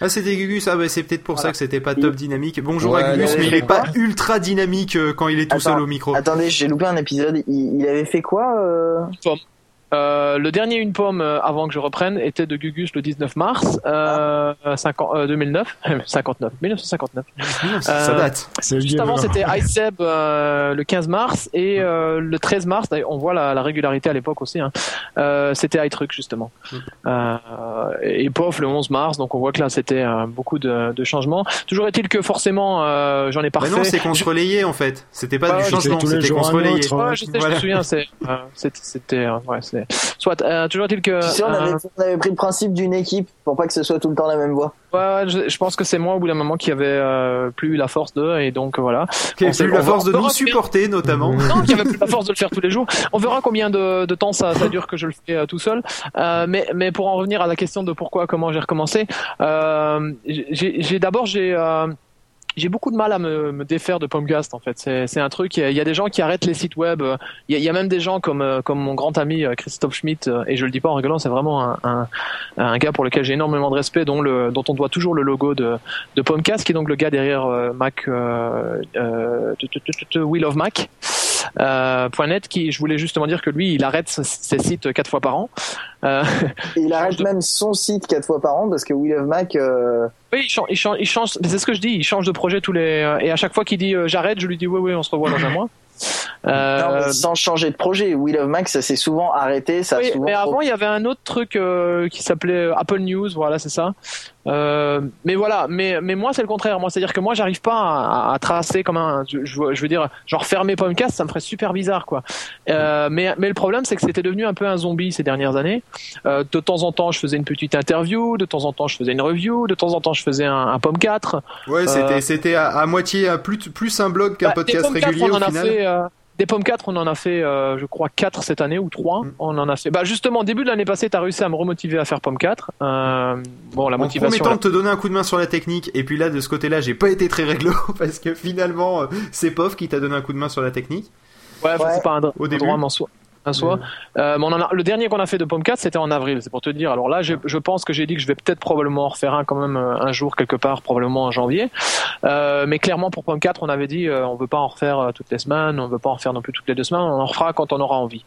ah, c'était Gugus, ah, bah, c'est peut-être pour ça que c'était pas top dynamique. Bonjour à Gugus, mais il est pas ultra dynamique euh, quand il est tout seul au micro. Attendez, j'ai loupé un épisode. Il, avait fait quoi euh... Euh, le dernier Une Pomme euh, avant que je reprenne était de Gugus le 19 mars euh, 50, 2009, 59, 1959. ça date. Juste avant c'était ICEB le 15 mars et le 13 mars, on voit la, la régularité à l'époque aussi, hein, c'était iTruc justement. Mm. et POF le 11 mars, donc on voit que là c'était beaucoup de, de, changements. Toujours est-il que forcément j'en ai pas Mais non, c'est contre-layé en fait. C'était pas du changement, c'était contre-layé. Ouais, je sais, je me souviens, c'était ouais, Soit, euh, toujours est-il que. on, avait, on, avait, pris le principe d'une équipe pour pas que ce soit tout le temps la même voix. Ouais, je, je pense que c'est moi au bout d'un moment qui avait euh, plus la force de, et donc voilà. Qui avait plus la force de nous supporter notamment. Non, qui avait plus la force de le faire tous les jours. On verra combien de, de temps ça, ça dure que je le fais euh, tout seul. Euh, mais, mais pour en revenir à la question de pourquoi, comment j'ai recommencé, euh, j'ai d'abord j'ai j'ai beaucoup de mal à me, me défaire de Pomcast en fait. C'est un truc. Il y, a des gens qui arrêtent les sites web. Il y a, même des gens comme euh, comme mon grand ami euh, Christophe Schmidt euh, et je le dis pas en rigolant. C'est vraiment un, un, un, gars pour lequel j'ai énormément de respect, dont le dont on doit toujours le logo de de Pomcast, qui est donc le gars derrière Mac euh, Wheel of Mac. Euh, .net qui je voulais justement dire que lui il arrête ses sites quatre fois par an euh, il arrête même son site quatre fois par an parce que Will of Mac euh... oui il change il change, il change c'est ce que je dis il change de projet tous les euh, et à chaque fois qu'il dit euh, j'arrête je lui dis oui oui on se revoit dans un mois euh, sans changer de projet, Will of Mac, ça s'est souvent arrêté. Ça oui, souvent mais avant, il y avait un autre truc euh, qui s'appelait Apple News, voilà, c'est ça. Euh, mais voilà, mais mais moi c'est le contraire. Moi, c'est-à-dire que moi, j'arrive pas à, à, tracer comme un, je, je, veux dire, genre fermer podcast, ça me ferait super bizarre, quoi. Euh, mais mais le problème, c'est que c'était devenu un peu un zombie ces dernières années. Euh, de temps en temps, je faisais une petite interview, de temps en temps, je faisais une review, de temps en temps, je faisais un, un POM 4. Ouais, c'était euh, c'était à, à, moitié plus plus un blog qu'un bah, podcast régulier au final. Fait, euh, des pommes 4, on en a fait, euh, je crois, 4 cette année ou 3. Mm. On en a fait. Bah, justement, début de l'année passée, tu as réussi à me remotiver à faire pomme 4. Euh, bon, la en motivation. En promettant de te donner un coup de main sur la technique, et puis là, de ce côté-là, j'ai pas été très réglo, parce que finalement, euh, c'est POF qui t'a donné un coup de main sur la technique. Ouais, c'est pas un, au début. droit en soi soi. Euh, on en a, le dernier qu'on a fait de Pomme 4, c'était en avril, c'est pour te dire. Alors là, je, je pense que j'ai dit que je vais peut-être probablement en refaire un quand même euh, un jour quelque part, probablement en janvier. Euh, mais clairement pour Pomme 4, on avait dit euh, on veut pas en refaire toutes les semaines, on veut pas en refaire non plus toutes les deux semaines, on en refera quand on aura envie.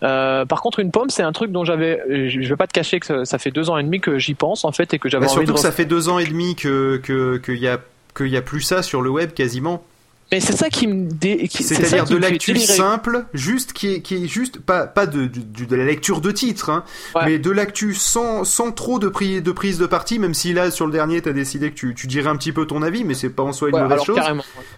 Par contre, une pomme, c'est un truc dont j'avais, je vais pas te cacher que ça fait deux ans et demi que j'y pense en fait et que j'avais bah, envie surtout que ça fait deux ans et demi que que qu'il y a qu'il y a plus ça sur le web quasiment. Mais c'est ça qui me dé... c'est-à-dire de l'actu simple, juste qui est qui est juste pas pas de de, de la lecture de titre, hein, mais de l'actu sans sans trop de prise de prise de parti, même si là sur le dernier t'as décidé que tu tu dirais un petit peu ton avis, mais c'est pas en soi une mauvaise chose.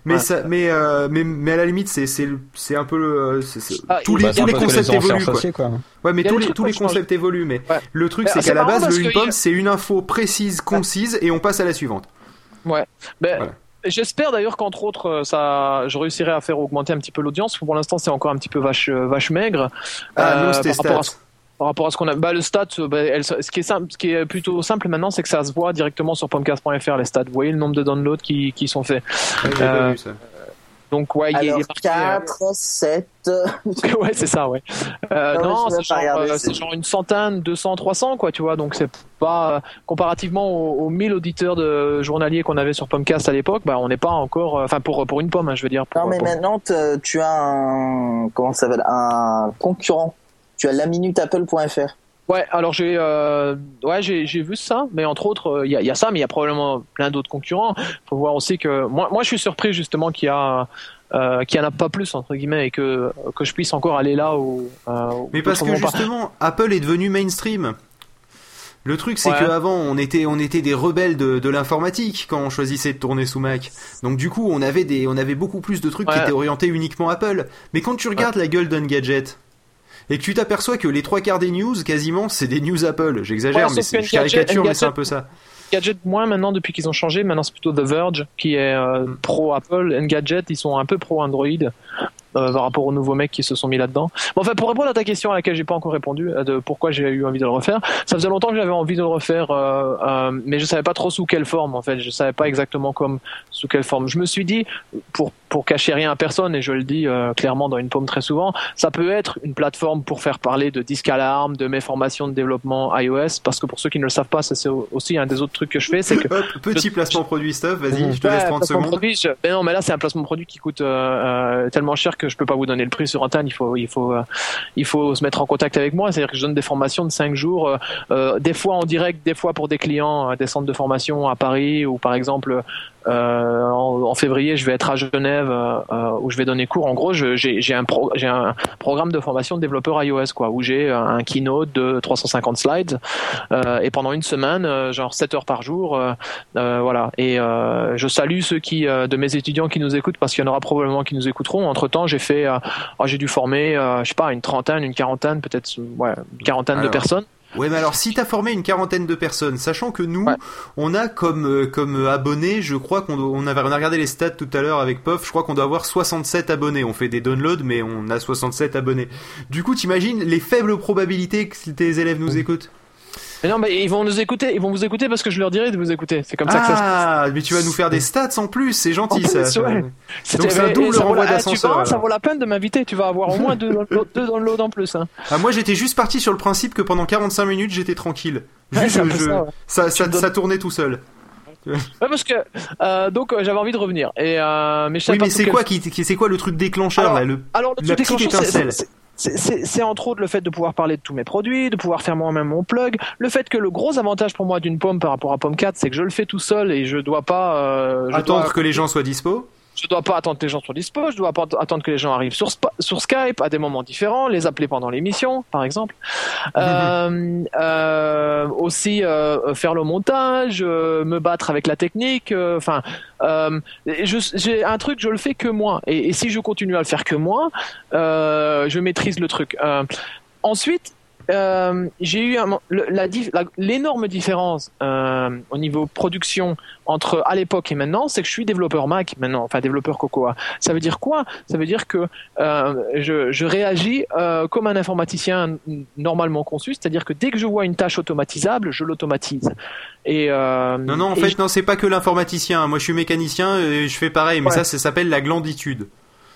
Mais ça mais euh, mais mais à la limite c'est c'est c'est un peu le ah, tous les tous les concepts évoluent quoi. Ouais, mais tous les tous les concepts évoluent, mais le truc c'est qu'à la base le une pomme c'est une info précise, concise et on passe à la suivante. Ouais. Ben, J'espère d'ailleurs qu'entre autres, euh, ça, je réussirai à faire augmenter un petit peu l'audience. Pour l'instant, c'est encore un petit peu vache, euh, vache maigre. Ah, euh, par, à, par, rapport à, ce qu'on a, bah, le stat, bah, elle, ce qui est simple, ce qui est plutôt simple maintenant, c'est que ça se voit directement sur pomcast.fr les stats. Vous voyez le nombre de downloads qui, qui sont faits. euh, Donc ouais, il est parti, 4, 7. ouais, c'est ça, ouais. Euh, non, c'est genre, euh, genre, une centaine, 200, 300, quoi, tu vois. Donc c'est pas euh, comparativement aux, aux, 1000 auditeurs de journaliers qu'on avait sur Pomcast à l'époque, bah on n'est pas encore, enfin pour pour une pomme, hein, je veux dire. non, mais maintenant tu as un comment ça s'appelle, un concurrent. Tu as la minute Apple.fr. Ouais, alors j'ai euh, ouais j'ai j'ai vu ça, mais entre autres il y a, y a, ça, mais il y a probablement plein d'autres concurrents. Faut voir aussi que moi moi je suis surpris justement qu'il y a euh, qu'il n'y en a pas plus entre guillemets et que que je puisse encore aller là où. Euh, mais parce que justement Apple est devenu mainstream. Le truc, c'est qu'avant, on était, on était des rebelles de, de l'informatique quand on choisissait de tourner sous Mac. Donc du coup, on avait des, on avait beaucoup plus de trucs qui étaient orientés uniquement Apple. Mais quand tu regardes la gueule d'un gadget, et que tu t'aperçois que les trois quarts des news, quasiment, c'est des news Apple. J'exagère, mais c'est, je caricature, mais c'est un peu ça. Gadget moins maintenant depuis qu'ils ont changé. Maintenant c'est plutôt The Verge qui est euh, pro Apple. Engadget ils sont un peu pro Android euh, par rapport aux nouveaux mecs qui se sont mis là-dedans. Bon, enfin pour répondre à ta question à laquelle j'ai pas encore répondu euh, de pourquoi j'ai eu envie de le refaire, ça faisait longtemps que j'avais envie de le refaire, mais je savais pas trop sous quelle forme en fait. Je savais pas exactement comme sous quelle forme. Je me suis dit pour pour cacher rien à personne, et je le dis euh, clairement dans une pomme très souvent, ça peut être une plateforme pour faire parler de disque alarme, de mes formations de développement iOS, parce que pour ceux qui ne le savent pas, ça c'est aussi un des autres trucs que je fais, c'est que... petit placement produit stuff, vas-y, je te laisse 30 secondes. Produit, Mais non, mais là c'est un placement produit qui coûte euh, euh, tellement cher que je peux pas vous donner le prix sur antenne, il faut, il faut, il faut se mettre en contact avec moi, c'est-à-dire que je donne des formations de 5 jours, des fois en direct, des fois pour des clients, des centres de formation à Paris, ou par exemple euh, en, février, je vais être à Genève euh, euh, où je vais donner cours. En gros, j'ai un, un programme de formation de développeur iOS, quoi, où j'ai un keynote de 350 slides et pendant une semaine, genre 7 heures par jour, voilà. Et je salue ceux qui, de mes étudiants qui nous écoutent, parce qu'il y en aura probablement qui nous écouteront. Entre temps, j'ai fait, oh, j'ai dû former, je sais pas, une trentaine, une quarantaine, peut-être, ouais, une quarantaine de personnes. Ouais, mais alors si t'as formé une quarantaine de personnes, sachant que nous, on a comme euh, comme abonnés, je crois qu'on on avait on a regardé les stats tout à l'heure avec Pof, je crois qu'on doit avoir 67 abonnés. On fait des downloads, mais on a 67 abonnés. Du coup, t'imagines les faibles probabilités que tes élèves nous écoutent? Mais non, mais ils vont nous écouter, ils vont vous écouter parce que je leur dirai de vous écouter. C'est comme ça que ça se passe. Ah, mais tu vas nous faire des stats en plus, c'est gentil ça. Ouais. Donc c'est un double renvoi ah, d'ascenseur. Ça vaut la peine de m'inviter, tu vas avoir au moins deux, deux downloads en plus. Hein. Ah, moi j'étais juste parti sur le principe que pendant 45 minutes j'étais tranquille. Juste, ça, ça, ça, tournait tout seul. Ouais, parce que euh, donc euh, j'avais envie de revenir et euh, mais je oui mais c'est quoi qui c'est quoi le truc déclencheur alors, là le alors le truc déclencheur c'est entre autres le fait de pouvoir parler de tous mes produits, de pouvoir faire moi-même mon plug, le fait que le gros avantage pour moi d'une pomme par rapport à Pomme 4, c'est que je le fais tout seul et je dois pas euh, attendre que les gens soient dispo je dois pas attendre que les gens soient dispo, je dois pas attendre que les gens arrivent sur, sur Skype à des moments différents, les appeler pendant l'émission, par exemple. euh, euh, aussi euh, faire le montage, me battre avec la technique. Enfin, j'ai un truc, je le fais que moi. Et, et, si je continue à le faire que moi, je maîtrise le truc. ensuite, euh, j'ai eu l'énorme différence euh, au niveau production entre à l'époque et maintenant, c'est que je suis développeur Mac maintenant, enfin développeur Cocoa. Ça veut dire quoi? Ça veut dire que euh, je, je, réagis euh, comme un informaticien normalement conçu, c'est-à-dire que dès que je vois une tâche automatisable, je l'automatise. Et euh, non, non, en fait, non, c'est pas que l'informaticien. Moi, je suis mécanicien et je fais pareil, mais ça, ça s'appelle la glanditude.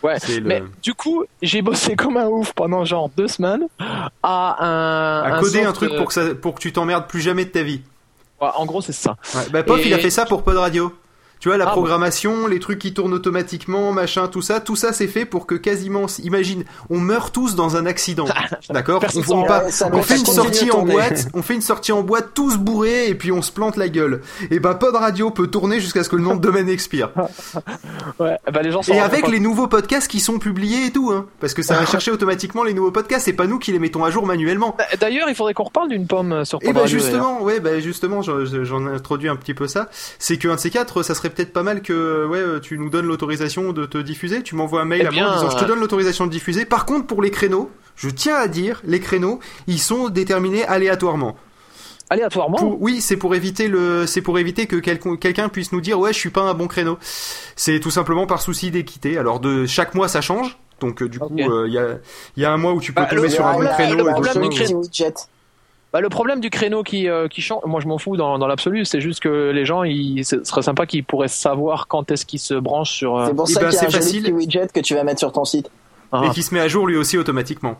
Ouais. Mais du coup, j'ai bossé comme un ouf pendant genre deux semaines à un. À coder un, truc pour que ça, pour que tu t'emmerdes plus jamais de ta vie. Ouais, en gros, c'est ça. Ouais. Bah, Pop, il a fait ça pour Pod Radio. Tu vois, la ah, programmation, les trucs qui tournent automatiquement, machin, tout ça, tout ça c'est fait pour que quasiment, imagine, on meurt tous dans un accident, d'accord on, fait une sortie en boîte, on fait une sortie en boîte tous bourrés et puis on se plante la gueule. Et ben Pod Radio peut tourner jusqu'à ce que le nom de domaine expire. ouais, bah les gens et avec les nouveaux podcasts qui sont publiés et tout, hein, parce que ça va chercher automatiquement les nouveaux podcasts, c'est pas nous qui les mettons à jour manuellement. Bah, d'ailleurs, il faudrait qu'on reparle d'une pomme sur Pod et bah justement, ouais, bah justement, j'en ai introduit un petit peu ça, c'est qu'un de ces quatre, ça serait peut-être pas mal que ouais, euh, tu nous donnes l'autorisation de te diffuser. Tu m'envoies un mail eh à moi disant je te donne l'autorisation de diffuser. Par contre, pour les créneaux, je tiens à dire, les créneaux, ils sont déterminés aléatoirement. Aléatoirement Oui, c'est pour éviter le, c'est pour éviter que quelqu'un puisse nous dire ouais, je suis pas un bon créneau. C'est tout simplement par souci d'équité. Alors de chaque mois, ça change. Donc euh, du coup, euh, il y, a, y a un mois où tu peux bah, tomber sur un bon créneau. Le problème du créneau, Bah, le problème du créneau qui, euh, qui change, moi je m'en fous dans, dans l'absolu, c'est juste que les gens, ce serait sympa qu'ils pourraient savoir quand est-ce qu'ils se branchent sur. euh, C'est pour Eh ça ben, qu'il y a c'est un joli facile. petit widget que tu vas mettre sur ton site. Ah. Et qui se met à jour lui aussi automatiquement.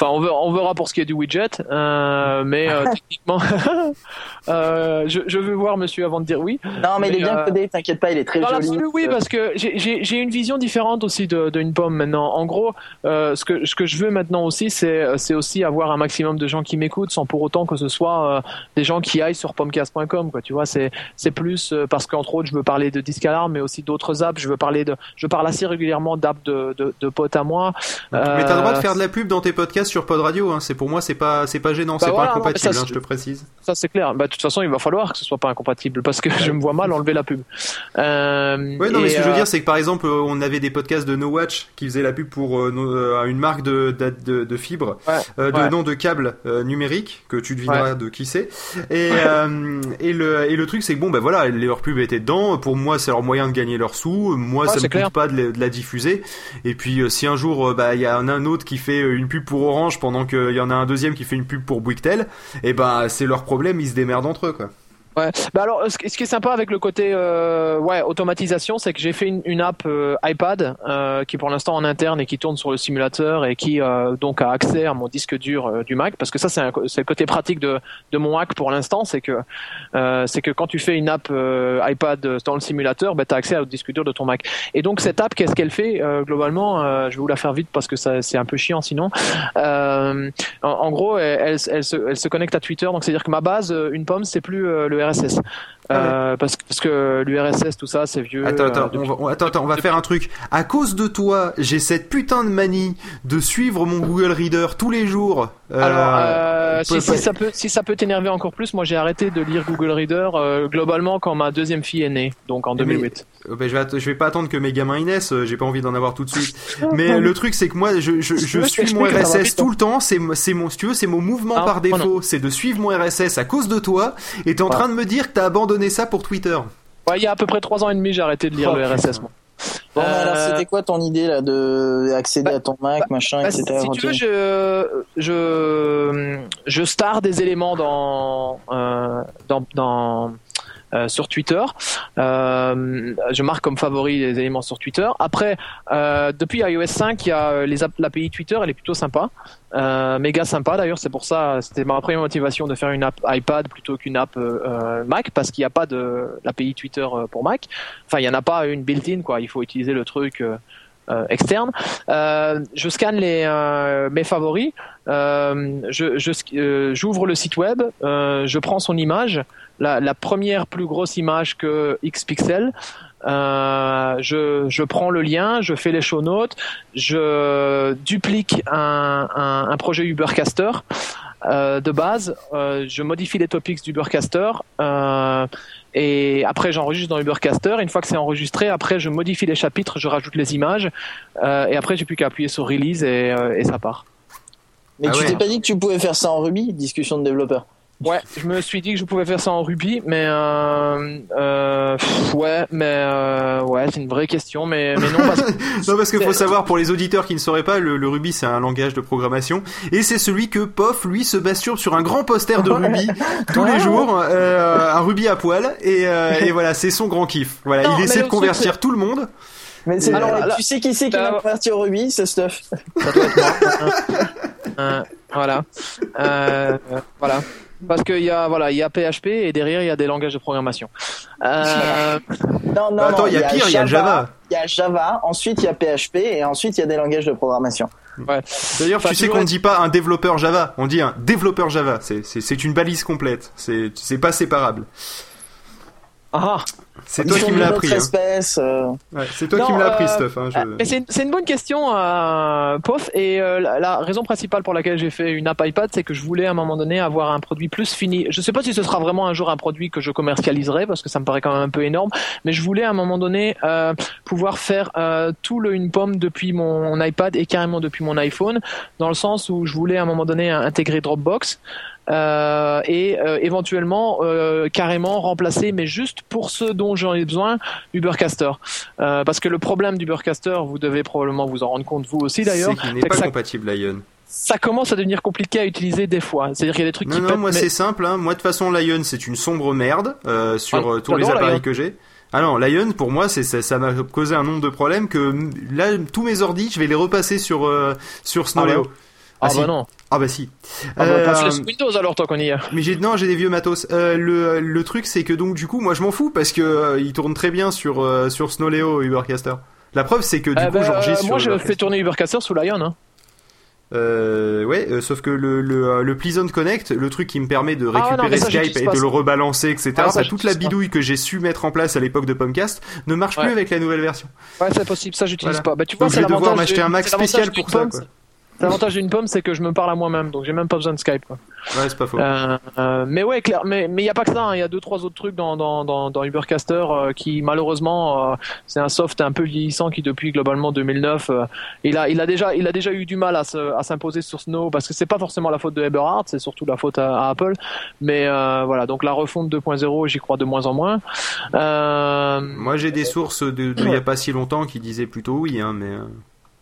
Enfin, on verra, on verra pour ce qui est du widget, euh, mais euh, techniquement, euh, je, je veux voir monsieur avant de dire oui. Non, mais, il est bien euh, codé, t'inquiète pas, il est très Dans joli. l'absolu, oui, Euh, parce que j'ai- j'ai j'ai une vision différente aussi de, de une pomme maintenant. En gros, euh, ce que ce que je veux maintenant aussi, c'est c'est aussi avoir un maximum de gens qui m'écoutent, sans pour autant que ce soit euh, des gens qui aillent sur pomcast.com. Quoi, tu vois, c'est c'est plus euh, parce qu'entre autres, je veux parler de Disc Alarm, mais aussi d'autres apps. Je veux parler de, je parle assez régulièrement d'apps de, de, de potes à moi. Mais t'as le droit de faire de la pub dans tes podcasts sur Pod Radio. Hein. C'est pour moi, c'est pas, c'est pas gênant, Bah c'est voilà, pas non, incompatible. ça, hein, je te précise. Ça c'est clair. Bah, de toute façon, il va falloir que ce soit pas incompatible parce que je me vois mal enlever la pub. Euh, Ouais, non, mais ce que je veux euh, dire, c'est que par exemple, euh, on avait des podcasts de No Watch qui faisaient la pub pour euh, une marque de, de, de, de fibres, Ouais, euh, de ouais. nom de câble numérique, que tu devineras de qui c'est. Et, et, le, et le truc, c'est que bon, ben voilà, leur pub était dedans. Pour moi, c'est leur moyen de gagner leurs sous. Moi, ça me coûte pas de la, de la diffuser. Et puis, si un jour, bah, il y a un, un autre qui fait une pub pour Pendant qu'il y en a un deuxième qui fait une pub pour Bouygues-Tel, et ben, c'est leur problème, ils se démerdent entre eux, quoi. Ouais. Bah alors, ce qui est sympa avec le côté euh, ouais automatisation, c'est que j'ai fait une, une app euh, iPad euh, qui pour l'instant en interne et qui tourne sur le simulateur et qui euh, donc a accès à mon disque dur euh, du Mac parce que ça c'est c'est le côté pratique de de mon Mac pour l'instant, c'est que euh, c'est que quand tu fais une app iPad dans le simulateur, bah, tu as accès au disque dur de ton Mac. Et donc cette app, qu'est-ce qu'elle fait globalement Je vais vous la faire vite parce que c'est un peu chiant sinon. En, en gros, elle, elle, se, elle se connecte à Twitter, donc c'est-à-dire que ma base, une pomme, c'est plus euh, le RSS. Euh, parce, que- parce que l'URSS, tout ça, c'est vieux. Attends, euh, attends, depuis- on va, on- attends, attends, on va faire un truc. À cause de toi, j'ai cette putain de manie de suivre mon Google Reader tous les jours. Euh, Alors, si, ça peut, si ça peut t'énerver encore plus, moi j'ai arrêté de lire Google Reader globalement quand ma deuxième fille est née, donc en Mais- 2008. Euh, ben, je, vais je vais pas attendre que mes gamins y naissent, j'ai pas envie d'en avoir tout de suite. Mais le truc c'est que moi je, je, je veux, je suis mon RSS hein. tout le temps, c'est mon si tu veux c'est mon mouvement Ah, par oh défaut, c'est de suivre mon RSS à cause de toi et t'es en Ah. train de me dire que t'as abandonné ça pour Twitter. Ouais, il y a à peu près trois ans et demi, j'ai arrêté de lire Oh, le. RSS. Moi. Bon, mais Euh, alors, c'était quoi ton idée là de accéder bah, à ton Mac, machin, Bah, etc. si tu veux, je, je, je star des éléments dans, euh, dans, dans sur Twitter. Euh, je marque comme favori les éléments sur Twitter. Après, euh, depuis iOS 5, il y a l'API Twitter, elle est plutôt sympa, euh, méga sympa d'ailleurs. C'est pour ça, c'était ma première motivation de faire une app iPad plutôt qu'une app euh, euh, Mac parce qu'il n'y a pas de l'API Twitter euh, pour Mac. Enfin, il n'y en a pas une built-in quoi. Il faut utiliser le truc. euh, euh, externe. Euh, je scanne les euh, mes favoris. Euh, je euh, j'ouvre le site web. euh, je prends son image, la, la première plus grosse image que Xpixel. Euh, je, je prends le lien, je fais les show notes, je duplique un, un, un projet Ubercaster euh, de base, euh, je modifie les topics d'Ubercaster euh, et après j'enregistre dans Ubercaster. Une fois que c'est enregistré, après je modifie les chapitres, je rajoute les images euh, et après j'ai plus qu'à appuyer sur release et, euh, et ça part. Mais Ah tu ouais. t'es pas dit que tu pouvais faire ça en Ruby, discussion de développeur? Ouais, je me suis dit que je pouvais faire ça en Ruby, mais euh, euh, pff, ouais, mais euh, ouais, c'est une vraie question, mais mais non parce que Non parce qu'il faut savoir pour les auditeurs qui ne sauraient pas, le, le Ruby c'est un langage de programmation et c'est celui que Pof lui se basture sur un grand poster de Ruby tous les jours, euh, un Ruby à poil et, euh, et voilà c'est son grand kiff. Voilà, Non, il essaie de truc, convertir tout le monde. Mais c'est Alors, alors, là- tu sais qui c'est qui là- va convertir au Ruby, ce stuff. ça doit être moi. Euh, voilà, Euh, voilà. Parce qu'il y a voilà, il y a PHP et derrière il y a des langages de programmation. Euh, Non, non, Bah, attends, il y a pire, il y a Java. Il y a Java, ensuite il y a PHP et ensuite il y a des langages de programmation. ouais. D'ailleurs, Enfin, tu sais qu'on ne dit pas un développeur Java, on dit un développeur Java. C'est c'est c'est une balise complète. C'est c'est pas séparable. Ah, C'est Ils toi font qui me l'as appris. Hein. espèce, euh, Ouais, c'est toi Non, qui me l'as appris, euh, Stuff. Hein, je- Ah, Mais c'est une, c'est une bonne question, euh, Pof. Et euh, la, la raison principale pour laquelle j'ai fait une app iPad, c'est que je voulais à un moment donné avoir un produit plus fini. Je sais pas si ce sera vraiment un jour un produit que je commercialiserai, parce que ça me paraît quand même un peu énorme. Mais je voulais à un moment donné euh, pouvoir faire euh, tout le une pomme depuis mon iPad et carrément depuis mon iPhone, dans le sens où je voulais à un moment donné intégrer Dropbox. Euh, et euh, éventuellement euh, carrément remplacer, mais juste pour ce dont j'en ai besoin, Ubercaster. Parce que le problème d'Ubercaster, vous devez probablement vous en rendre compte vous aussi d'ailleurs, c'est qu'il n'est pas ça- compatible, Lion. ça commence à devenir compliqué à utiliser des fois. C'est-à-dire qu'il y a des trucs non, qui non, pètent, moi mais- c'est simple. Hein. Moi de toute façon, Lion c'est une sombre merde euh, sur Ah, euh, tous les appareils Lion. que j'ai. Ah non, Lion pour moi c'est ça ça m'a causé un nombre de problèmes que là tous mes ordis je vais les repasser sur euh, sur Snowleo. Ah, si. bah non. Ah bah si. Ah bah, Euh, sous Windows alors tant qu'on y est. mais j'ai non, j'ai des vieux matos. Euh, le le truc c'est que donc du coup, moi je m'en fous parce que euh, il tourne très bien sur euh, sur Snowleo Ubercaster. La preuve c'est que du Eh coup ben, j'enregistre euh, moi je fais tourner Ubercaster sous Lion. Hein. Euh, ouais, euh, sauf que le, le, euh, le Pleasant Connect, le truc qui me permet de Ah ouais, non, récupérer ça, Skype et de le rebalancer, etc. Ah, ça, bah, toute la pas. bidouille que j'ai su mettre en place à l'époque de Pomcast ne marche plus avec la nouvelle version. Ouais, c'est possible, ça j'utilise Voilà. pas. Bah, tu vois, Donc je vais devoir m'acheter un Mac spécial pour ça. Quoi. L'avantage d'une pomme, c'est que je me parle à moi-même, donc j'ai même pas besoin de Skype. Quoi. Ouais, c'est pas faux. Euh, euh, mais ouais, clair. Mais il y a pas que ça. hein. Il y a deux trois autres trucs dans dans dans, dans Ubercaster euh, qui malheureusement c'est un soft un peu vieillissant qui depuis globalement 2009 euh, il a il a déjà il a déjà eu du mal à se à s'imposer sur Snow parce que c'est pas forcément la faute de Eberhard, c'est surtout la faute à, à Apple. Mais voilà, donc la refonte 2.0, j'y crois de moins en moins. Moi j'ai des sources de, de il y a pas si longtemps qui disaient plutôt oui, hein, mais,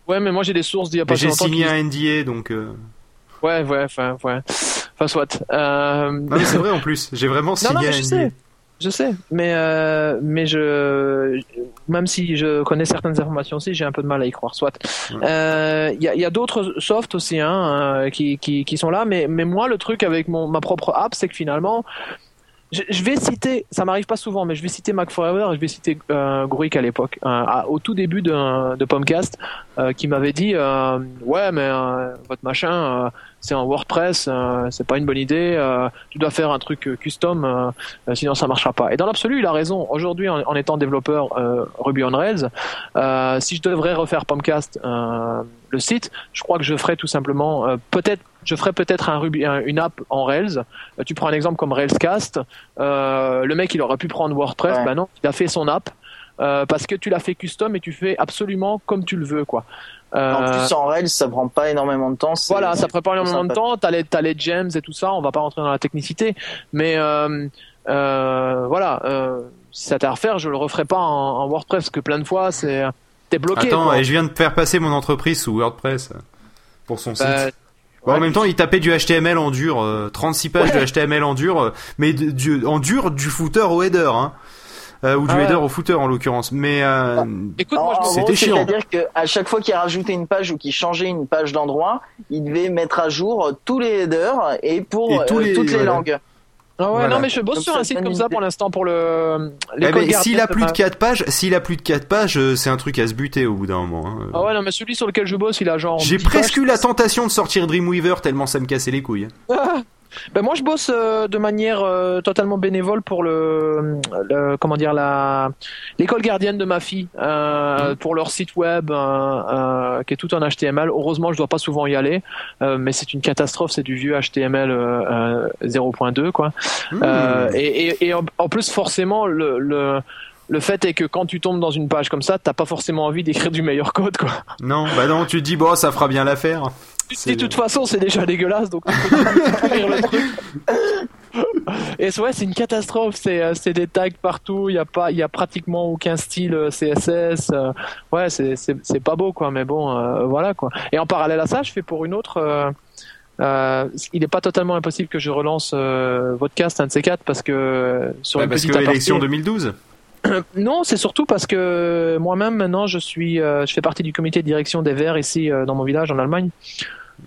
ouais, mais moi j'ai des sources d'il y a pas mais j'ai signé un NDA donc. euh, Ouais, ouais, enfin, ouais. Enfin, soit. Euh... Non mais c'est vrai en plus, j'ai vraiment Non, signé non, mais un je NDA. sais. Je sais, mais euh, mais je même si je connais certaines informations aussi, j'ai un peu de mal à y croire. Soit. Euh, Il y a, y a d'autres softs aussi hein, euh, qui, qui qui sont là, mais mais moi le truc avec mon ma propre app, c'est que finalement je, je vais citer, ça m'arrive pas souvent, mais je vais citer Mac Forever et je vais citer euh, Gruik à l'époque, euh, au tout début de, de Pomcast, euh, qui m'avait dit euh, ouais mais euh, votre machin euh, c'est en WordPress, euh, c'est pas une bonne idée, euh, tu dois faire un truc euh, custom, euh, euh, sinon ça marchera pas. Et dans l'absolu, il a raison. Aujourd'hui, en, en étant développeur euh, Ruby on Rails, euh, si je devrais refaire Pomcast, euh, le site, je crois que je ferais tout simplement, euh, peut-être, je ferais peut-être un Ruby, un- une app en Rails. Tu prends un exemple comme Railscast, euh, le mec il aurait pu prendre WordPress, Ouais. ben non, il a fait son app. euh, parce que tu l'as fait custom et tu fais absolument comme tu le veux quoi. Euh, En plus, en Rails, ça prend pas énormément de temps. voilà, ça prépare énormément de temps. T'as les, t'as les gems et tout ça. On va pas rentrer dans la technicité, mais euh, euh, voilà. Euh, si ça t'a à refaire, je le referai pas en, en WordPress parce que plein de fois, c'est t'es bloqué. Attends, quoi. et je viens de faire passer mon entreprise sous WordPress euh, pour son site. Bah, Bon, en ouais. même temps, il tapait du HTML en dur, euh, 36 pages de HTML en dur, euh, mais de- du, en dur du footer au header, hein. Euh, ou du Ah ouais. header au footer en l'occurrence. Mais euh, Écoute, En, moi, je en me- C'était chiant. C'est-à-dire qu'à chaque fois qu'il rajoutait une page ou qu'il changeait une page d'endroit, il devait mettre à jour tous les headers et pour Et tous euh, les- toutes les voilà. langues. Ah ouais, Voilà. non, mais je bosse Donc sur un te site comme ça pour l'instant pour le. eh ben, s'il a plus de ma- 4 pages, s'il a plus de 4 pages, euh, c'est un truc à se buter au bout d'un moment. hein. Ah ouais, non, mais celui sur lequel je bosse, il a genre. J'ai 10 presque pages. eu la tentation de sortir Dreamweaver tellement ça me cassait les couilles. Ben moi je bosse euh, de manière euh, totalement bénévole pour le, le- comment dire la l'école gardienne de ma fille euh, pour leur site web qui est tout en HTML. Heureusement je dois pas souvent y aller, mais c'est une catastrophe, c'est du vieux HTML euh, euh, 0.2 quoi. Euh, et et, et en, en plus forcément le, le le fait est que quand tu tombes dans une page comme ça, t'as pas forcément envie d'écrire du meilleur code quoi. Non, bah non, tu te dis bon, ça fera bien l'affaire. De toute façon, c'est déjà dégueulasse, donc peux détruire le truc. Et c'est- ouais, c'est une catastrophe. C'est euh, c'est des tags partout. Il y a pas, il y a pratiquement aucun style euh, CSS. euh, ouais, c'est pas beau quoi. Mais bon, euh, voilà quoi. Et en parallèle à ça, je fais pour une autre. euh, euh, il n'est pas totalement impossible que je relance euh, Vodcast un de ces quatre parce que sur Bah, une parce petite que aparté- l'élection 2012. non, c'est surtout parce que moi-même maintenant je suis, euh, je fais partie du comité de direction des Verts ici euh, dans mon village en Allemagne.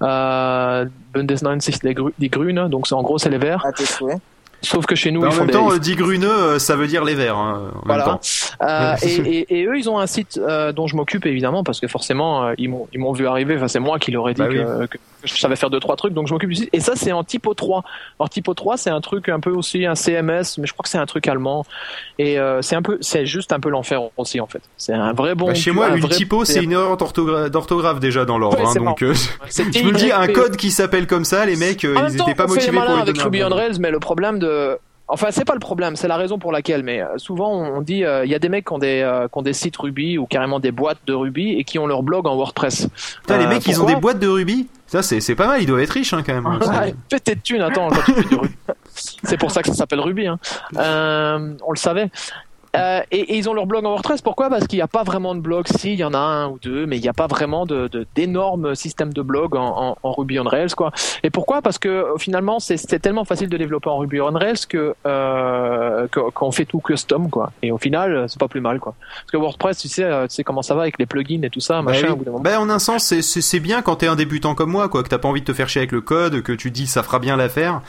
Euh, Bundes 90 des, Gru- des Grünen, donc c'est en gros c'est les Verts. Tes souhaits. Sauf que chez nous Bah, ils en font même des, temps, euh, dit Gruneux, euh, ça veut dire les verts. Hein, en même voilà. temps. Euh, et, et, et eux, ils ont un site euh, dont je m'occupe évidemment parce que forcément, euh, ils m'ont ils m'ont vu arriver. Enfin, c'est moi qui leur ai dit Bah que, que je savais faire deux trois trucs, donc je m'occupe du site. Et ça, c'est en typo 3. Alors typo 3, c'est un truc un peu aussi un CMS, mais je crois que c'est un truc allemand. Et euh, c'est un peu, c'est juste un peu l'enfer aussi en fait. C'est un vrai bon. Bah, chez moi, un une vrai- typo, c'est une erreur d'orthogra- d'orthographe déjà dans l'ordre. Ouais, hein, donc, euh, je me dis, un code qui s'appelle comme ça, les mecs, euh, En ils même temps, étaient pas motivés pour avec Ruby on. Rails, mais le problème de Enfin, c'est pas le problème, c'est la raison pour laquelle. Mais euh, souvent, on dit, euh, il y a des mecs qui ont des, euh, qui ont des sites Ruby ou carrément des boîtes de Ruby et qui ont leur blog en WordPress. Putain, les Euh, mecs, ils ont des boîtes de Ruby? Ça, c'est c'est pas mal, ils doivent être riches hein, quand même. Ouais, fais tes thunes, attends, quand tu fais du Ruby. C'est pour ça que ça s'appelle Ruby. Hein. Euh, on le savait. Euh, et, ils ont leur blog en WordPress. Pourquoi? Parce qu'il n'y a pas vraiment de blog. Si, il y en a un ou deux, mais il n'y a pas vraiment de d'énormes systèmes de blog en, en, Ruby on Rails, quoi. Et pourquoi? Parce que finalement, c'est tellement facile de développer en Ruby on Rails que euh, qu'on fait tout custom, quoi. Et au final, c'est pas plus mal, quoi. Parce que WordPress, tu sais, euh, tu sais comment ça va avec les plugins et tout ça, bah machin. Bah, en un sens, c'est bien quand t'es un débutant comme moi, quoi, que t'as pas envie de te faire chier avec le code, que tu dis ça fera bien l'affaire,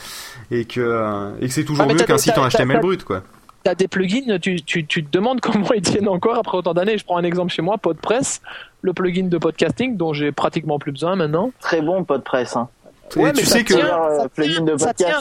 et que et que c'est toujours ah, mieux qu'un site en HTML brut, quoi t'as des plugins, tu, tu, tu, te demandes comment ils tiennent encore après autant d'années. Je prends un exemple chez moi, PodPress, le plugin de podcasting dont j'ai pratiquement plus besoin maintenant. Très bon PodPress. Hein. Ouais, tu sais que ça, tient,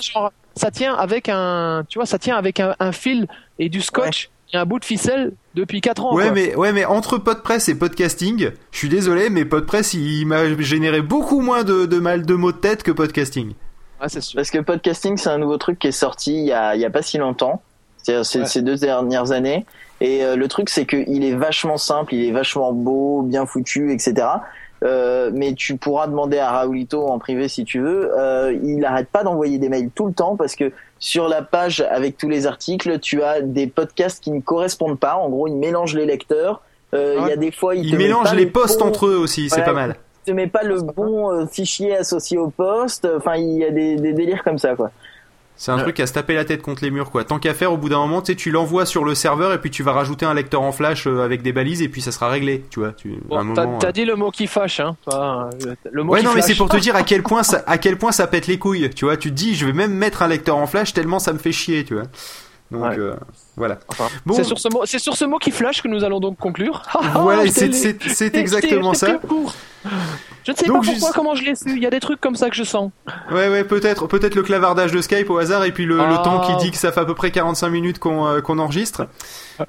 ça, tient, avec un, tu vois, ça tient avec un, fil et du scotch. et un bout de ficelle depuis 4 ans. Ouais, mais ouais, mais entre PodPress et podcasting, je suis désolé, mais PodPress il, m'a généré beaucoup moins de, de mal de mots de tête que podcasting. Ouais, c'est sûr. Parce que podcasting, c'est un nouveau truc qui est sorti il y a, il y a pas si longtemps ces deux dernières années. Et euh, le truc, c'est qu'il est vachement simple, il est vachement beau, bien foutu, etc. Euh, mais tu pourras demander à Raoulito en privé si tu veux. Euh, il n'arrête pas d'envoyer des mails tout le temps parce que sur la page avec tous les articles, tu as des podcasts qui ne correspondent pas. En gros, il mélange les lecteurs. Euh, il y a des fois, il, il mélange les posts entre eux aussi. C'est pas mal. Il te met pas le bon euh, fichier associé au poste. Enfin, il y a des, des délires comme ça, quoi. C'est un truc à se taper la tête contre les murs, quoi. Tant qu'à faire, au bout d'un moment, tu sais, tu l'envoies sur le serveur et puis tu vas rajouter un lecteur en flash euh, avec des balises et puis ça sera réglé, tu vois. Tu, t'as, dit le mot qui fâche, hein. Le mot ouais, non, mais c'est pour te dire à quel point ça, à quel point ça pète les couilles, tu vois. Tu te dis, je vais même mettre un lecteur en flash tellement ça me fait chier, tu vois. Donc euh, voilà. bon. C'est sur ce mot, c'est sur ce mot qui flash que nous allons donc conclure. voilà, c'est, c'est exactement ça. Je ne sais pas pourquoi, comment je l'ai su. Il y a des trucs comme ça que je sens. Ouais, ouais, peut-être, peut-être le clavardage de Skype au hasard et puis le, temps qui ah. dit que ça fait à peu près 45 minutes qu'on euh, qu'on enregistre.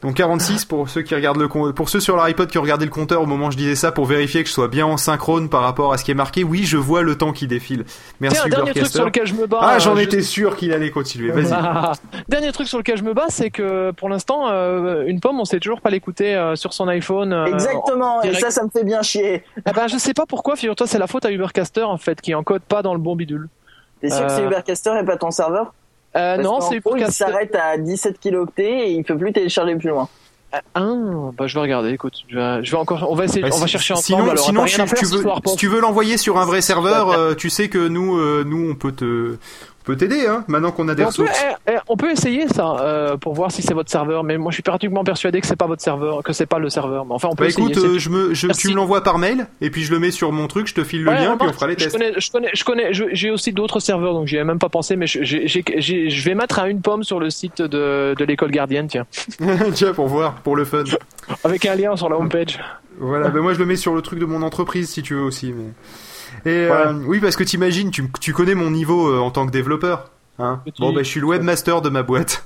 Donc 46 pour ceux qui regardent le pour ceux sur l'iPod qui ont regardé le compteur au moment où je disais ça pour vérifier que je sois bien en synchrone par rapport à ce qui est marqué. Oui, je vois le temps qui défile. Merci. Tiens, dernier truc sur lequel je me bats. Ah, j'en étais sûr qu'il allait continuer. Vas-y. dernier truc sur lequel je me bats, c'est que pour l'instant, euh, une pomme, on sait toujours pas l'écouter euh, sur son iPhone. Exactement. Et ça, ça me fait bien chier. Eh ben, je sais pas pourquoi. Figure-toi, c'est la faute à Ubercaster en fait qui encode pas dans le bon bidule. T'es sûr que c'est euh, Ubercaster et pas ton serveur? Euh, Non, c'est Ubercaster. Il s'arrête à 17 kilooctets et il peut plus télécharger plus loin. Ah, bah je vais regarder. Écoute, je vais, encore, on va essayer, bah, on va chercher ensemble. Sinon, sinon, tu, veux, si tu veux l'envoyer sur un vrai serveur, euh, tu sais que nous, euh, nous, on peut te, peut t'aider, hein, maintenant qu'on a des ressources. Eh, eh, on peut essayer ça euh, pour voir si c'est votre serveur, mais moi je suis pratiquement persuadé que c'est pas votre serveur, que c'est pas le serveur. Mais enfin, on peut bah, essayer. Écoute, euh, je me, je, tu me l'envoies par mail et puis je le mets sur mon truc, je te file le lien puis on fera les tests. Je connais, je connais, je connais j'ai aussi d'autres serveurs donc j'y ai même pas pensé, mais je vais mettre à une pomme sur le site de, de l'école gardienne, tiens. tiens pour voir, pour le fun. Avec un lien sur la homepage. Voilà, ben moi je le mets sur le truc de mon entreprise si tu veux aussi, mais. Et euh, oui, parce que t'imagines, tu, tu connais mon niveau en tant que développeur. Hein bon, bah, je suis le webmaster de ma boîte.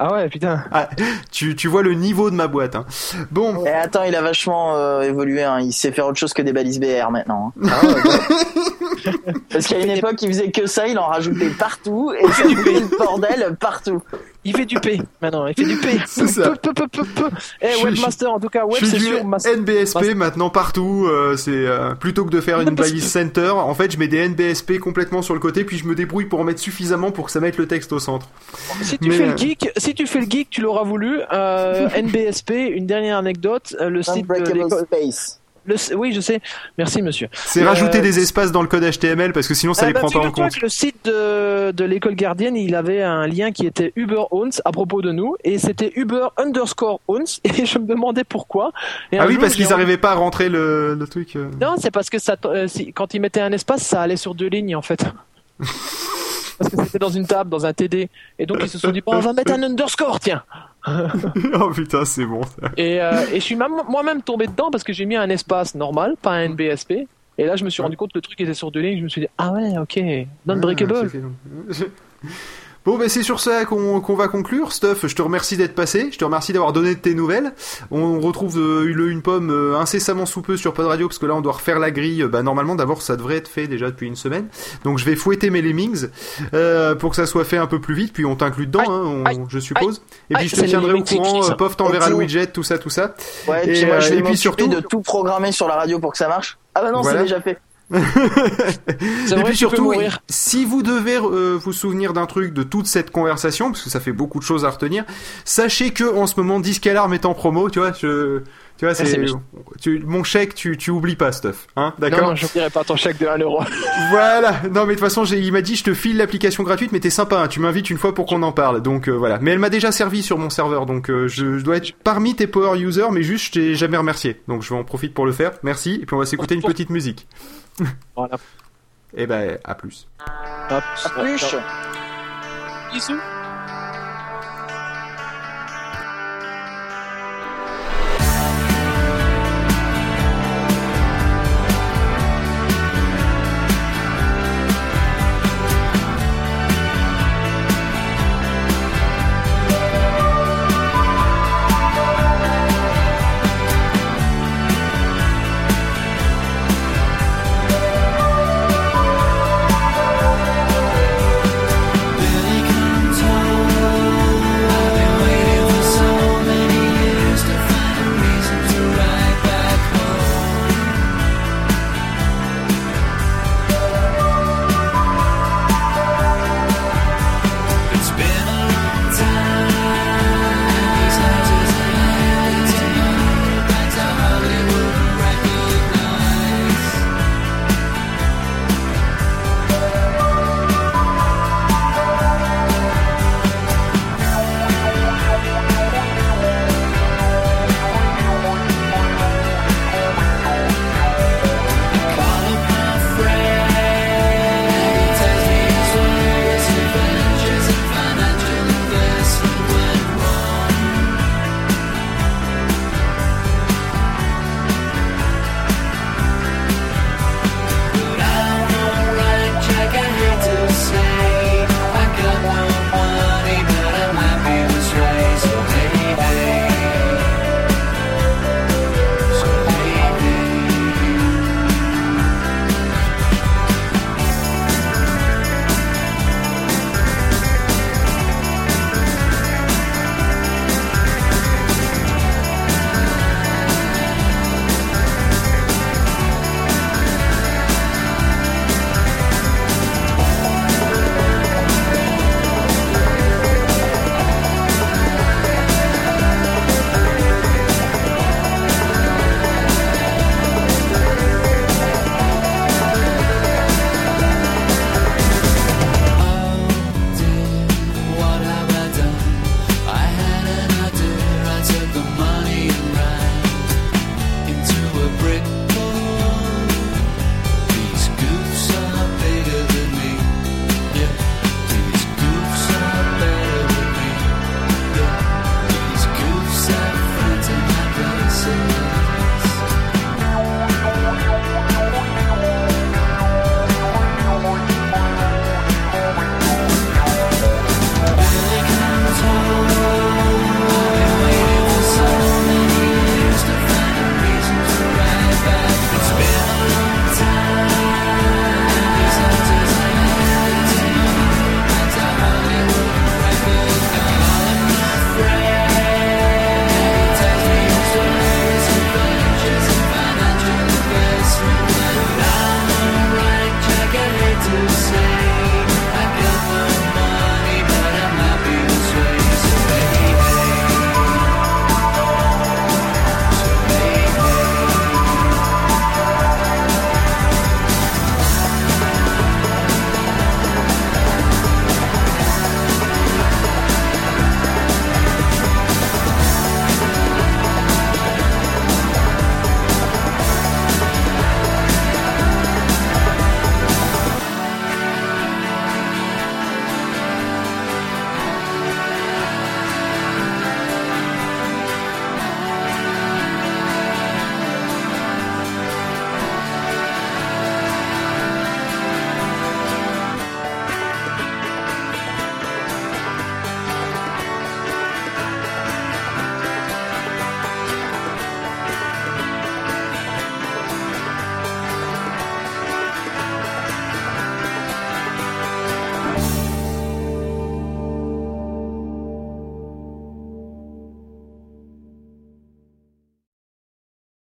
Ah ouais, putain. Ah, tu, tu vois le niveau de ma boîte. Hein. Bon. Et attends, il a vachement euh, évolué. Hein. Il sait faire autre chose que des balises BR maintenant. Hein. Ah ouais, Parce qu'à une époque, il faisait que ça. Il en rajoutait partout et il fait le bordel partout il fait du P maintenant, il fait du P. C'est ça. Eh, webmaster en tout cas, web c'est sûr. NBSP maintenant partout. Euh, c'est euh, plutôt que de faire une balise center, en fait, je mets des NBSP complètement sur le côté, puis je me débrouille pour en mettre suffisamment pour que ça mette le texte au centre. Si tu fais le euh, geek, si tu fais le geek, tu l'auras voulu. NBSP, une dernière anecdote, le site de Space oui, je sais. Merci, monsieur. C'est rajouter euh, des espaces dans le code HTML parce que sinon ça ne eh les ben, prend pas en compte. le site de, de l'école gardienne, il avait un lien qui était Uber Owns à propos de nous et c'était Uber underscore Owns et je me demandais pourquoi. ah oui, parce qu'ils n'arrivaient pas à rentrer le, le truc. Euh. Non, c'est parce que ça, euh, quand ils mettaient un espace, ça allait sur deux lignes en fait. parce que c'était dans une table, dans un TD. Et donc ils se sont dit, bon, on va mettre un underscore, tiens. oh putain, c'est bon. Et, euh, et je suis moi-même tombé dedans parce que j'ai mis un espace normal, pas un NBSP. Et là, je me suis rendu compte que le truc était sur deux lignes. Je me suis dit, ah ouais, ok, non-breakable. Bon, ben c'est sur ça qu'on va conclure. Stuff, je te remercie d'être passé. Je te remercie d'avoir donné de tes nouvelles. On retrouve euh, le une pomme euh, incessamment sous peu sur Pod Radio parce que là on doit refaire la grille. Bah normalement d'abord ça devrait être fait déjà depuis une semaine. Donc je vais fouetter mes lemmings euh, pour que ça soit fait un peu plus vite. Puis on t'inclut dedans, hein, je suppose. et puis je te tiendrai au courant. Euh, Pof t'enverra le widget, tout ça, tout ça. Ouais. Et, puis, moi, je vais et puis surtout de tout programmer sur la radio pour que ça marche. Ah bah non, c'est déjà fait. Et puis surtout, si vous devez euh, vous souvenir d'un truc de toute cette conversation, parce que ça fait beaucoup de choses à retenir, sachez que en ce moment, Disque Alarm est en promo, tu vois, je, tu vois, c'est tu, mon chèque, tu, tu oublies pas, stuff, hein, d'accord Non, je n'oublierai pas ton chèque de 1 euro. voilà. Non, mais de toute façon, il m'a dit, je te file l'application gratuite, mais t'es sympa, hein, tu m'invites une fois pour qu'on en parle, donc euh, voilà. Mais elle m'a déjà servi sur mon serveur, donc euh, je, dois être parmi tes power users, mais juste, je t'ai jamais remercié, donc je vais en profiter pour le faire. Merci, et puis on va s'écouter une petite musique. voilà. Et eh ben, à plus. À plus. Bisous.